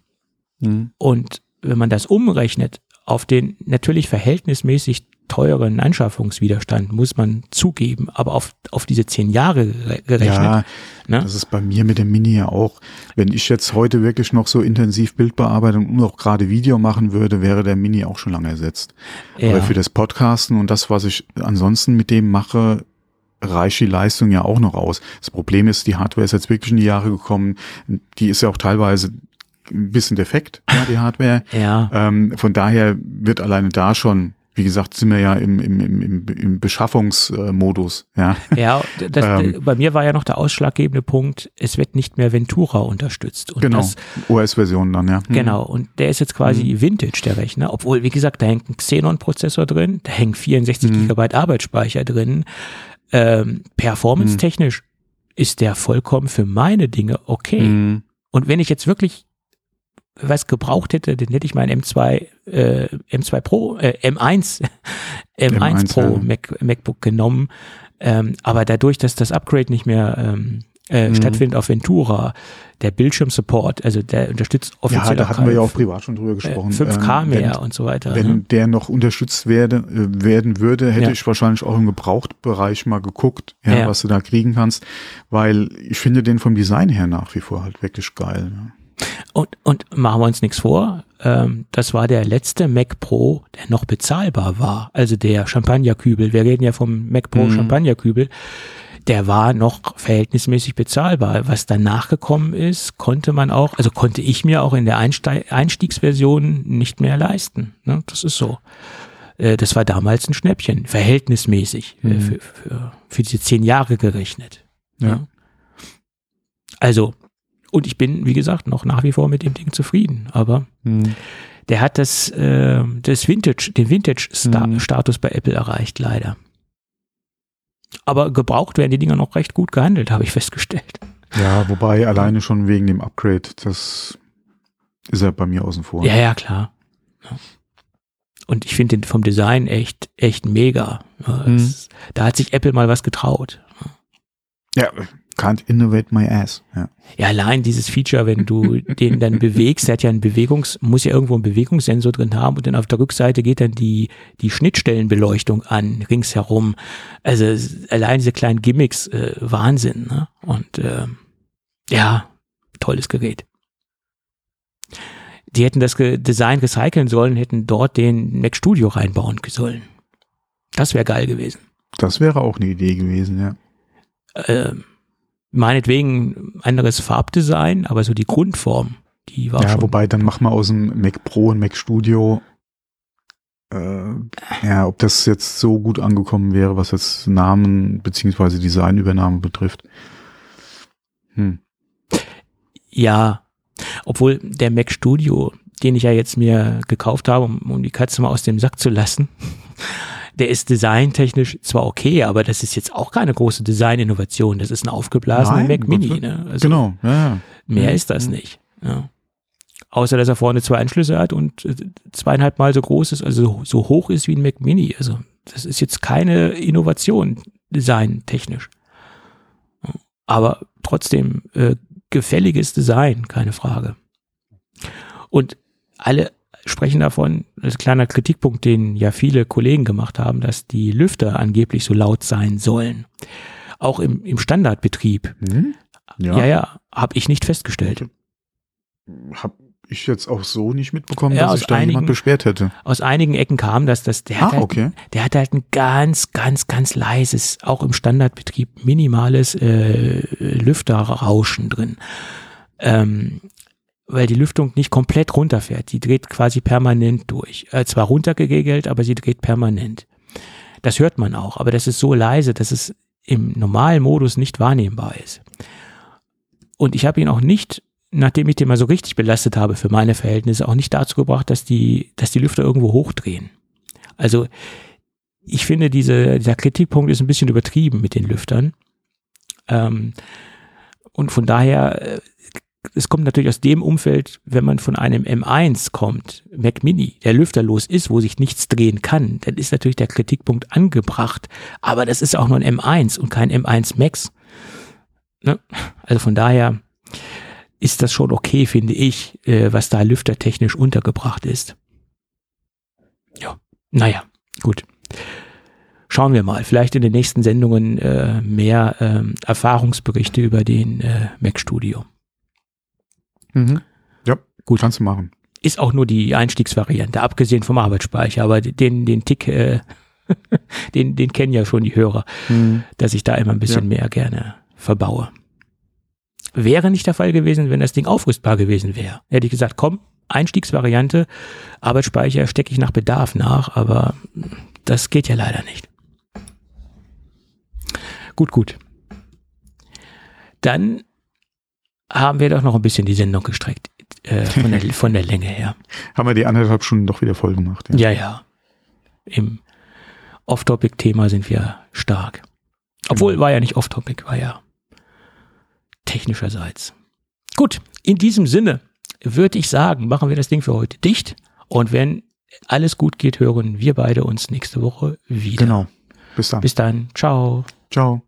Und wenn man das umrechnet auf den natürlich verhältnismäßig teuren Anschaffungswiderstand, muss man zugeben, aber auf, auf diese zehn Jahre gere- gerechnet. Ja, ne? das ist bei mir mit dem Mini ja auch. Wenn ich jetzt heute wirklich noch so intensiv Bildbearbeitung und auch gerade Video machen würde, wäre der Mini auch schon lange ersetzt. ja. Aber für das Podcasten und das, was ich ansonsten mit dem mache, reicht die Leistung ja auch noch aus. Das Problem ist, die Hardware ist jetzt wirklich in die Jahre gekommen. Die ist ja auch teilweise ein bisschen defekt, ja, die Hardware. [LAUGHS] ja. Ähm, von daher wird alleine da schon, wie gesagt, sind wir ja im, im, im, im, Beschaffungsmodus. Ja, Ja, das, Ähm. bei mir war ja noch der ausschlaggebende Punkt, es wird nicht mehr Ventura unterstützt. Und genau. OS-Version dann, ja. Hm. Genau, und der ist jetzt quasi Vintage, der Rechner. Obwohl, wie gesagt, da hängt ein Xenon-Prozessor drin, da hängen 64 Mhm. Gigabyte Arbeitsspeicher drin. Ähm, Performance-technisch ist der vollkommen für meine Dinge okay. Hm. Und wenn ich jetzt wirklich was gebraucht hätte, dann hätte ich mein M2, äh, M2 Pro, äh, M1, M1, M1, Pro ja. Mac, MacBook genommen. Ähm, aber dadurch, dass das Upgrade nicht mehr ähm, äh, Mhm. stattfindet auf Ventura, der Bildschirmsupport, also der unterstützt Ja, offiziell da auch hatten wir ja auch privat schon drüber gesprochen. äh, 5K Ähm, mehr Wenn, und so weiter. wenn ne? der noch unterstützt werde, äh, werden würde, hätte Ja. ich wahrscheinlich auch im Gebrauchtbereich mal geguckt, ja, Ja. was du da kriegen kannst, weil ich finde den vom Design her nach wie vor halt wirklich geil. Ne? Und, und machen wir uns nichts vor, ähm, das war der letzte Mac Pro, der noch bezahlbar war. Also der Champagnerkübel, wir reden ja vom Mac Pro Mhm. Champagnerkübel, der war noch verhältnismäßig bezahlbar. Was danach gekommen ist, konnte man auch, also konnte ich mir auch in der Einste Einstiegsversion nicht mehr leisten. Ne? Das ist so. Äh, Das war damals ein Schnäppchen, verhältnismäßig, äh, Mhm. für, für, für diese zehn Jahre gerechnet. Ja. Also, und ich bin, wie gesagt, noch nach wie vor mit dem Ding zufrieden. Aber Hm. der hat das, äh, das Vintage, den. Vintage-Status bei Apple erreicht, leider. Aber gebraucht werden die Dinger noch recht gut gehandelt, habe ich festgestellt. Ja, wobei alleine schon wegen dem Upgrade, das ist er bei mir außen vor. Ja, ja, klar. Und ich finde den vom Design echt, echt mega. Mhm. Da hat sich Apple mal was getraut. ja, can't innovate my ass. Ja. Ja, allein dieses Feature, wenn du [LAUGHS] den dann bewegst, der hat ja einen Bewegungs, muss ja irgendwo einen Bewegungssensor drin haben und dann auf der Rückseite geht dann die, die Schnittstellenbeleuchtung an, ringsherum. Also allein diese kleinen Gimmicks, äh, Wahnsinn. Ne? Und ähm, ja, tolles Gerät. Die hätten das Design recyceln sollen, hätten dort den Mac Studio reinbauen sollen. Das wäre geil gewesen. Das wäre auch eine Idee gewesen, ja. Ähm, meinetwegen anderes Farbdesign, aber so die Grundform, die war Ja, schon. wobei dann mach mal aus dem Mac Pro und Mac Studio, äh, ja, ob das jetzt so gut angekommen wäre, was jetzt Namen beziehungsweise Designübernahme betrifft. Hm. Ja, obwohl der Mac Studio, den ich ja jetzt mir gekauft habe, um, um die Katze mal aus dem Sack zu lassen, der ist designtechnisch zwar okay, aber das ist jetzt auch keine große Designinnovation. Das ist ein aufgeblasener Mac Mini. Ne? Also Genau, ja, ja. Mehr Mhm. ist das Mhm. nicht. Ja. Außer, dass er vorne zwei Anschlüsse hat und äh, zweieinhalb Mal so groß ist, also so hoch ist wie ein Mac Mini. Also, das ist jetzt keine Innovation, designtechnisch. Aber trotzdem äh, gefälliges Design, keine Frage. Und alle sprechen davon, das ist ein kleiner Kritikpunkt, den ja viele Kollegen gemacht haben, dass die Lüfter angeblich so laut sein sollen. Auch im, im Standardbetrieb. Hm? Ja, ja, ja habe ich nicht festgestellt. Hab ich jetzt auch so nicht mitbekommen, Ja, dass sich da einigen- jemand beschwert hätte. Aus einigen Ecken kam das, dass der, Ah, hat halt, okay. der hat halt ein ganz, ganz, ganz leises, auch im Standardbetrieb minimales äh, Lüfterrauschen drin. Ähm, weil die Lüftung nicht komplett runterfährt. Die dreht quasi permanent durch. Äh, zwar runtergegelt, aber sie dreht permanent. Das hört man auch, aber das ist so leise, dass es im normalen Modus nicht wahrnehmbar ist. Und ich habe ihn auch nicht, nachdem ich den mal so richtig belastet habe für meine Verhältnisse, auch nicht dazu gebracht, dass die, dass die Lüfter irgendwo hochdrehen. Also ich finde, diese, dieser Kritikpunkt ist ein bisschen übertrieben mit den Lüftern. Ähm, und von daher, äh, es kommt natürlich aus dem Umfeld, wenn man von einem M1 kommt, Mac Mini, der lüfterlos ist, wo sich nichts drehen kann, dann ist natürlich der Kritikpunkt angebracht. Aber das ist auch nur ein M1 und kein M1 Max. Ne? Also von daher ist das schon okay, finde ich, äh, was da lüftertechnisch untergebracht ist. Ja, naja, gut. Schauen wir mal. Vielleicht in den nächsten Sendungen äh, mehr ähm, Erfahrungsberichte über den äh, Mac Studio. Mhm. Ja, Gut. kannst du machen. Ist auch nur die Einstiegsvariante, abgesehen vom Arbeitsspeicher, aber den, den Tick, äh, [LAUGHS] den, den kennen ja schon die Hörer, dass ich da immer ein bisschen mehr gerne verbaue. Wäre nicht der Fall gewesen, wenn das Ding aufrüstbar gewesen wäre. Hätte ich gesagt, komm, Einstiegsvariante, Arbeitsspeicher stecke ich nach Bedarf nach, aber das geht ja leider nicht. Gut, gut. Dann haben wir doch noch ein bisschen die Sendung gestreckt, äh, von, der, [LAUGHS] von der Länge her. Haben wir die anderthalb Stunden doch wieder voll gemacht. Ja. Ja, ja. Im Off-Topic-Thema sind wir stark. Obwohl, war ja nicht Off-Topic, war ja technischerseits. Gut, in diesem Sinne würde ich sagen, machen wir das Ding für heute dicht. Und wenn alles gut geht, hören wir beide uns nächste Woche wieder. Genau. Bis dann. Bis dann. Ciao. Ciao.